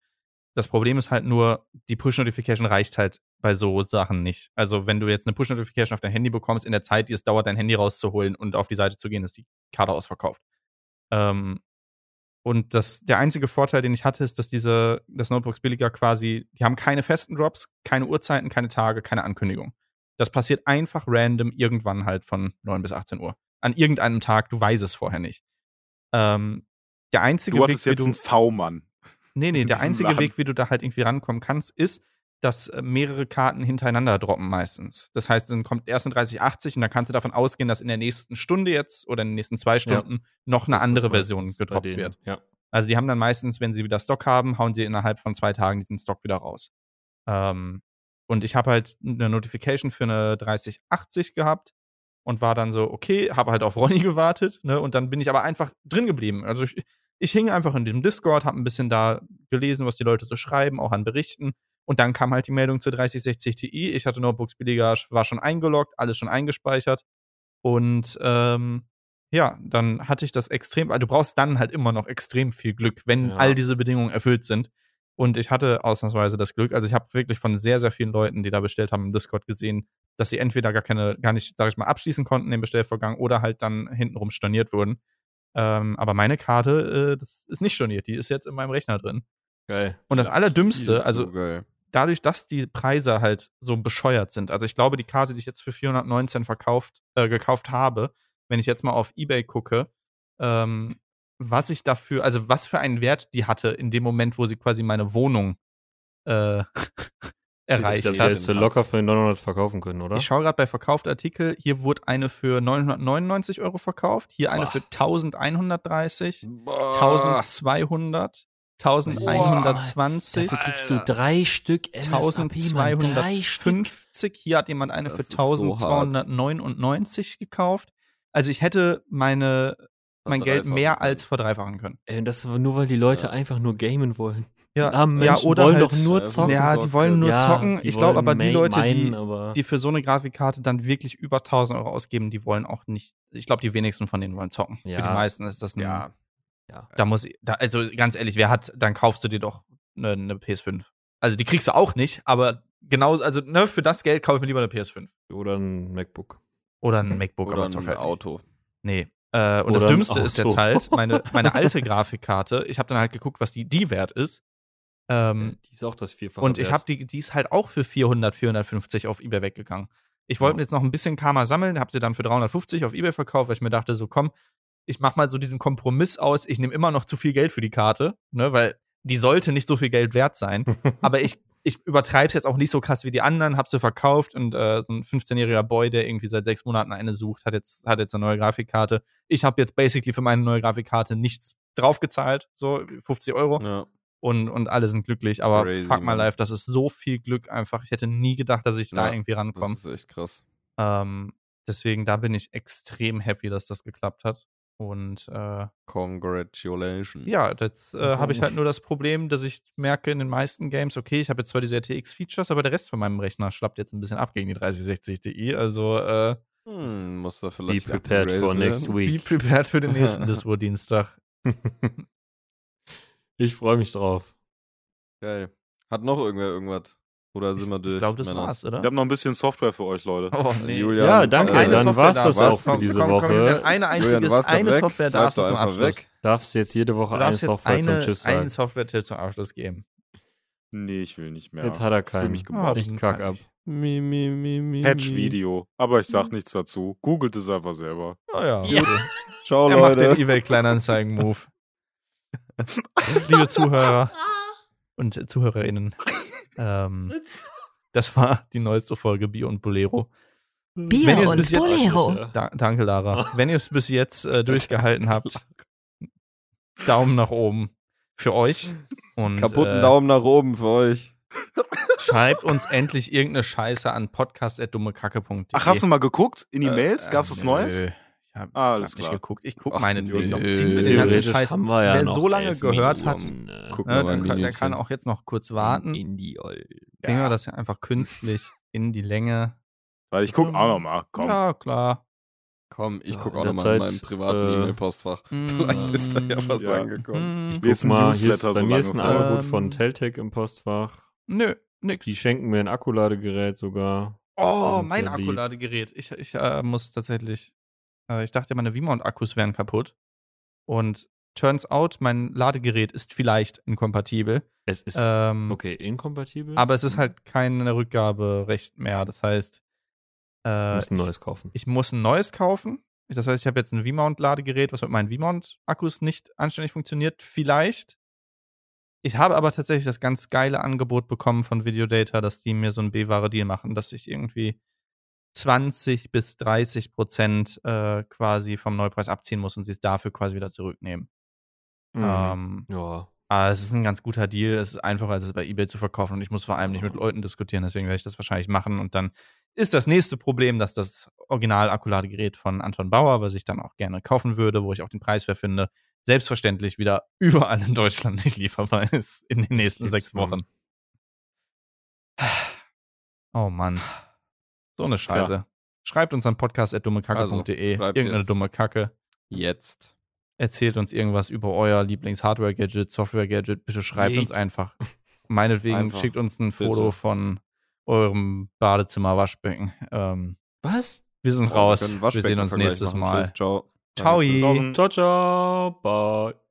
Das Problem ist halt nur, die Push-Notification reicht halt bei so Sachen nicht. Also wenn du jetzt eine Push-Notification auf dein Handy bekommst, in der Zeit, die es dauert, dein Handy rauszuholen und auf die Seite zu gehen, ist die Karte ausverkauft. Ähm, und das, der einzige Vorteil, den ich hatte, ist, dass diese, das Notebooks billiger quasi, die haben keine festen Drops, keine Uhrzeiten, keine Tage, keine Ankündigung. Das passiert einfach random irgendwann halt von 9 bis 18 Uhr. An irgendeinem Tag, du weißt es vorher nicht. Ähm, der einzige Du Weg, jetzt du, einen V-Mann. nee, nee, der einzige Laden. Weg, wie du da halt irgendwie rankommen kannst, ist, dass äh, mehrere Karten hintereinander droppen meistens. Das heißt, dann kommt erst eine 3080 und dann kannst du davon ausgehen, dass in der nächsten Stunde jetzt oder in den nächsten zwei Stunden noch eine Das andere Version gedroppt wird. Ja. Also die haben dann meistens, wenn sie wieder Stock haben, hauen sie innerhalb von zwei Tagen diesen Stock wieder raus. Ähm, und ich habe halt eine Notification für eine 3080 gehabt und war dann so, okay, habe halt auf Ronny gewartet, ne? Und dann bin ich aber einfach drin geblieben. Also ich, ich hing einfach in diesem Discord, habe ein bisschen da gelesen, was die Leute so schreiben, auch an Berichten. Und dann kam halt die Meldung zur 3060 Ti. Ich hatte Notebooks billiger, war schon eingeloggt, alles schon eingespeichert. Und ähm, ja, dann hatte ich das extrem, also du brauchst dann halt immer noch extrem viel Glück, wenn Ja. all diese Bedingungen erfüllt sind. Und ich hatte ausnahmsweise das Glück, also ich habe wirklich von sehr, sehr vielen Leuten, die da bestellt haben, im Discord gesehen, dass sie entweder gar keine, gar nicht, sag ich mal, abschließen konnten, den Bestellvorgang, oder halt dann hintenrum storniert wurden. Ähm, aber meine Karte, äh, das ist nicht storniert, die ist jetzt in meinem Rechner drin. Geil. Und das Ja, Allerdümmste, also so dadurch, dass die Preise halt so bescheuert sind. Also ich glaube, die Karte, die ich jetzt für 419 verkauft, äh, gekauft habe, wenn ich jetzt mal auf Ebay gucke, ähm, was ich dafür, also was für einen Wert die hatte in dem Moment, wo sie quasi meine Wohnung äh, erreicht Das hat. hättest du locker für 900 verkaufen können, oder? Ich schaue gerade bei verkaufte Artikel, hier wurde eine für 999 Euro verkauft, hier eine Boah. für 1130, Boah. 1200, 1120. Dafür kriegst du drei Stück MSRP, Mann, drei Stück. 1250. Hier hat jemand eine Das für ist so hart. 1299 gekauft. Also ich hätte meine, mein Geld mehr können. als verdreifachen können. Ey, und das war nur, weil die Leute Ja. einfach nur gamen wollen. Ja, armen ja, Menschen oder wollen halt, doch nur äh, zocken. Ja, die wollen nur Ja, zocken. Ich glaube aber die Leute, meinen, die, aber- die für so eine Grafikkarte dann wirklich über 1000 Euro ausgeben, die wollen auch nicht. Ich glaube, die wenigsten von denen wollen zocken. Für die Ja. meisten ist das ein, Ja. Ja. Da muss, da, also ganz ehrlich, wer hat, dann kaufst du dir doch eine, eine PS5. Also die kriegst du auch nicht, aber genau, also ne, für das Geld kaufe ich mir lieber eine PS5. Oder ein MacBook. Oder ein MacBook, Oder aber ein halt nicht. Auto. Nee. Äh, und das Oder ein Dümmste ist jetzt halt, meine, meine alte Grafikkarte, ich habe dann halt geguckt, was die, die wert ist. Ähm, die ist auch das Vierfache. und ich habe die, die ist halt auch für 400, 450 auf Ebay weggegangen. Ich wollte Ja. jetzt noch ein bisschen Karma sammeln, habe sie dann für 350 auf Ebay verkauft, weil ich mir dachte, so komm, ich mach mal so diesen Kompromiss aus, ich nehme immer noch zu viel Geld für die Karte, ne, weil die sollte nicht so viel Geld wert sein. aber ich, ich übertreibe es jetzt auch nicht so krass wie die anderen, habe sie verkauft und äh, so ein 15-jähriger Boy, der irgendwie seit sechs Monaten eine sucht, hat jetzt, hat jetzt eine neue Grafikkarte. Ich habe jetzt basically für meine neue Grafikkarte nichts draufgezahlt, so 50 Euro Ja. Und, und alle sind glücklich. Aber Crazy, fuck my life, das ist so viel Glück einfach. Ich hätte nie gedacht, dass ich da Ja, irgendwie Das rankomme. ist echt krass. Ähm, deswegen, da bin ich extrem happy, dass das geklappt hat. Und äh, Congratulations. ja, jetzt äh, habe ich halt nur das Problem, dass ich merke in den meisten Games, okay, ich habe jetzt zwar diese RTX-Features, aber der Rest von meinem Rechner schlappt jetzt ein bisschen ab gegen die 3060 Ti. Also äh, Hm, muss da Be vielleicht prepared for next werden. be week. prepared für den nächsten Dispo-Dienstag. ich freue mich drauf. Geil. Hat noch irgendwer irgendwas? Oder sind wir durch? Ich glaube, das Männers? war's, oder? Ich habe noch ein bisschen Software für euch, Leute. Oh, nee. Julian, Ja, du danke. Dann Software war's das was? auch für Komm, diese komm, komm, Woche. Julian, Eine Julian, einzige, du doch eine weg. Software darfst du zum Abschluss. weg. Darfst jetzt jede Woche Du eine Software zum eine, Tschüss einen sagen. Software-Tipp zum Abschluss geben. Nee, ich will nicht mehr. Jetzt hat er Ich fühl keinen. mich gemobbt. Ich kack ab. Mi, mi, mi, mi. Patch-Video. Aber ich sag nichts dazu. Googelt es einfach selber. Oh ja. Ja. Ciao, Er macht den Leute. eBay-Kleinanzeigen-Move. Liebe Zuhörer und ZuhörerInnen, ähm, das war die neueste Folge Bier und Bolero. Bier und bis jetzt- Bolero. Da, danke, Lara. Wenn ihr es bis jetzt äh, durchgehalten habt, Daumen nach oben für euch. Und, Kaputten äh, Daumen nach oben für euch. Schreibt uns endlich irgendeine Scheiße an podcast.dummekacke.de. Ach, hast du mal geguckt? In die Äh, Mails? Gab's was nö. Neues? Ich hab, Ah, hab alles nicht klar. geguckt. Ich guck Ach, meinetwegen noch. Ziehen wir den ganzen Scheiß. haben wir ja Wer noch so lange gehört hat, Minuten, äh, Guck Ne, mal, dann kann, der kann auch jetzt noch kurz warten. In die Ol Bringen wir das ja einfach künstlich in die Länge. Weil ich guck auch noch mal. Komm. Ja, klar. Komm, ich Ja, guck in auch der nochmal in Zeit, meinem privaten äh, E-Mail-Postfach. Vielleicht ist da ja was Ja. angekommen. Hm, lese Guck mal, hier ist, Newsletter bei so mir ist ein. Angebot von Ähm, Teltec im Postfach. Nö, nix. Die schenken mir ein Akkuladegerät sogar. Oh, mein lieb. Akkuladegerät. Ich, ich äh, muss tatsächlich. Äh, ich dachte, meine V-Mount-Akkus wären kaputt. Und turns out, mein Ladegerät ist vielleicht inkompatibel. Es ist Ähm, okay, inkompatibel. Aber es ist halt keine Rückgaberecht mehr. Das heißt, äh, musst ein ich, neues kaufen. ich muss ein neues kaufen. Das heißt, ich habe jetzt ein V-Mount-Ladegerät, was mit meinen V-Mount-Akkus nicht anständig funktioniert. Vielleicht. Ich habe aber tatsächlich das ganz geile Angebot bekommen von Videodata, dass die mir so einen B-Ware-Deal machen, dass ich irgendwie 20 bis 30 Prozent äh, quasi vom Neupreis abziehen muss und sie es dafür quasi wieder zurücknehmen. Mhm. Ähm, ja. aber es ist ein ganz guter Deal. Es ist einfacher, als es bei eBay zu verkaufen und ich muss vor allem nicht mit Leuten diskutieren. Deswegen werde ich das wahrscheinlich machen. Und dann ist das nächste Problem, dass das Original-Akkuladegerät von Anton Bauer, was ich dann auch gerne kaufen würde, wo ich auch den Preis für finde, selbstverständlich wieder überall in Deutschland nicht lieferbar ist in den nächsten sechs. Wochen. Oh Mann. So eine Scheiße. Schreibt uns an podcast.dummekacke.de Also, irgendeine jetzt. dumme Kacke. Jetzt. Erzählt uns irgendwas über euer Lieblings-Hardware-Gadget, Software-Gadget. Bitte schreibt uns Leakt. einfach. Meinetwegen Einfach. schickt uns ein Bitte. Foto von eurem Badezimmer-Waschbecken. Ähm, Was? wir sind Oh, raus. können Wir sehen uns nächstes machen. Mal. Tschüss, ciao. Ciao. Ciao, ciao. Bye.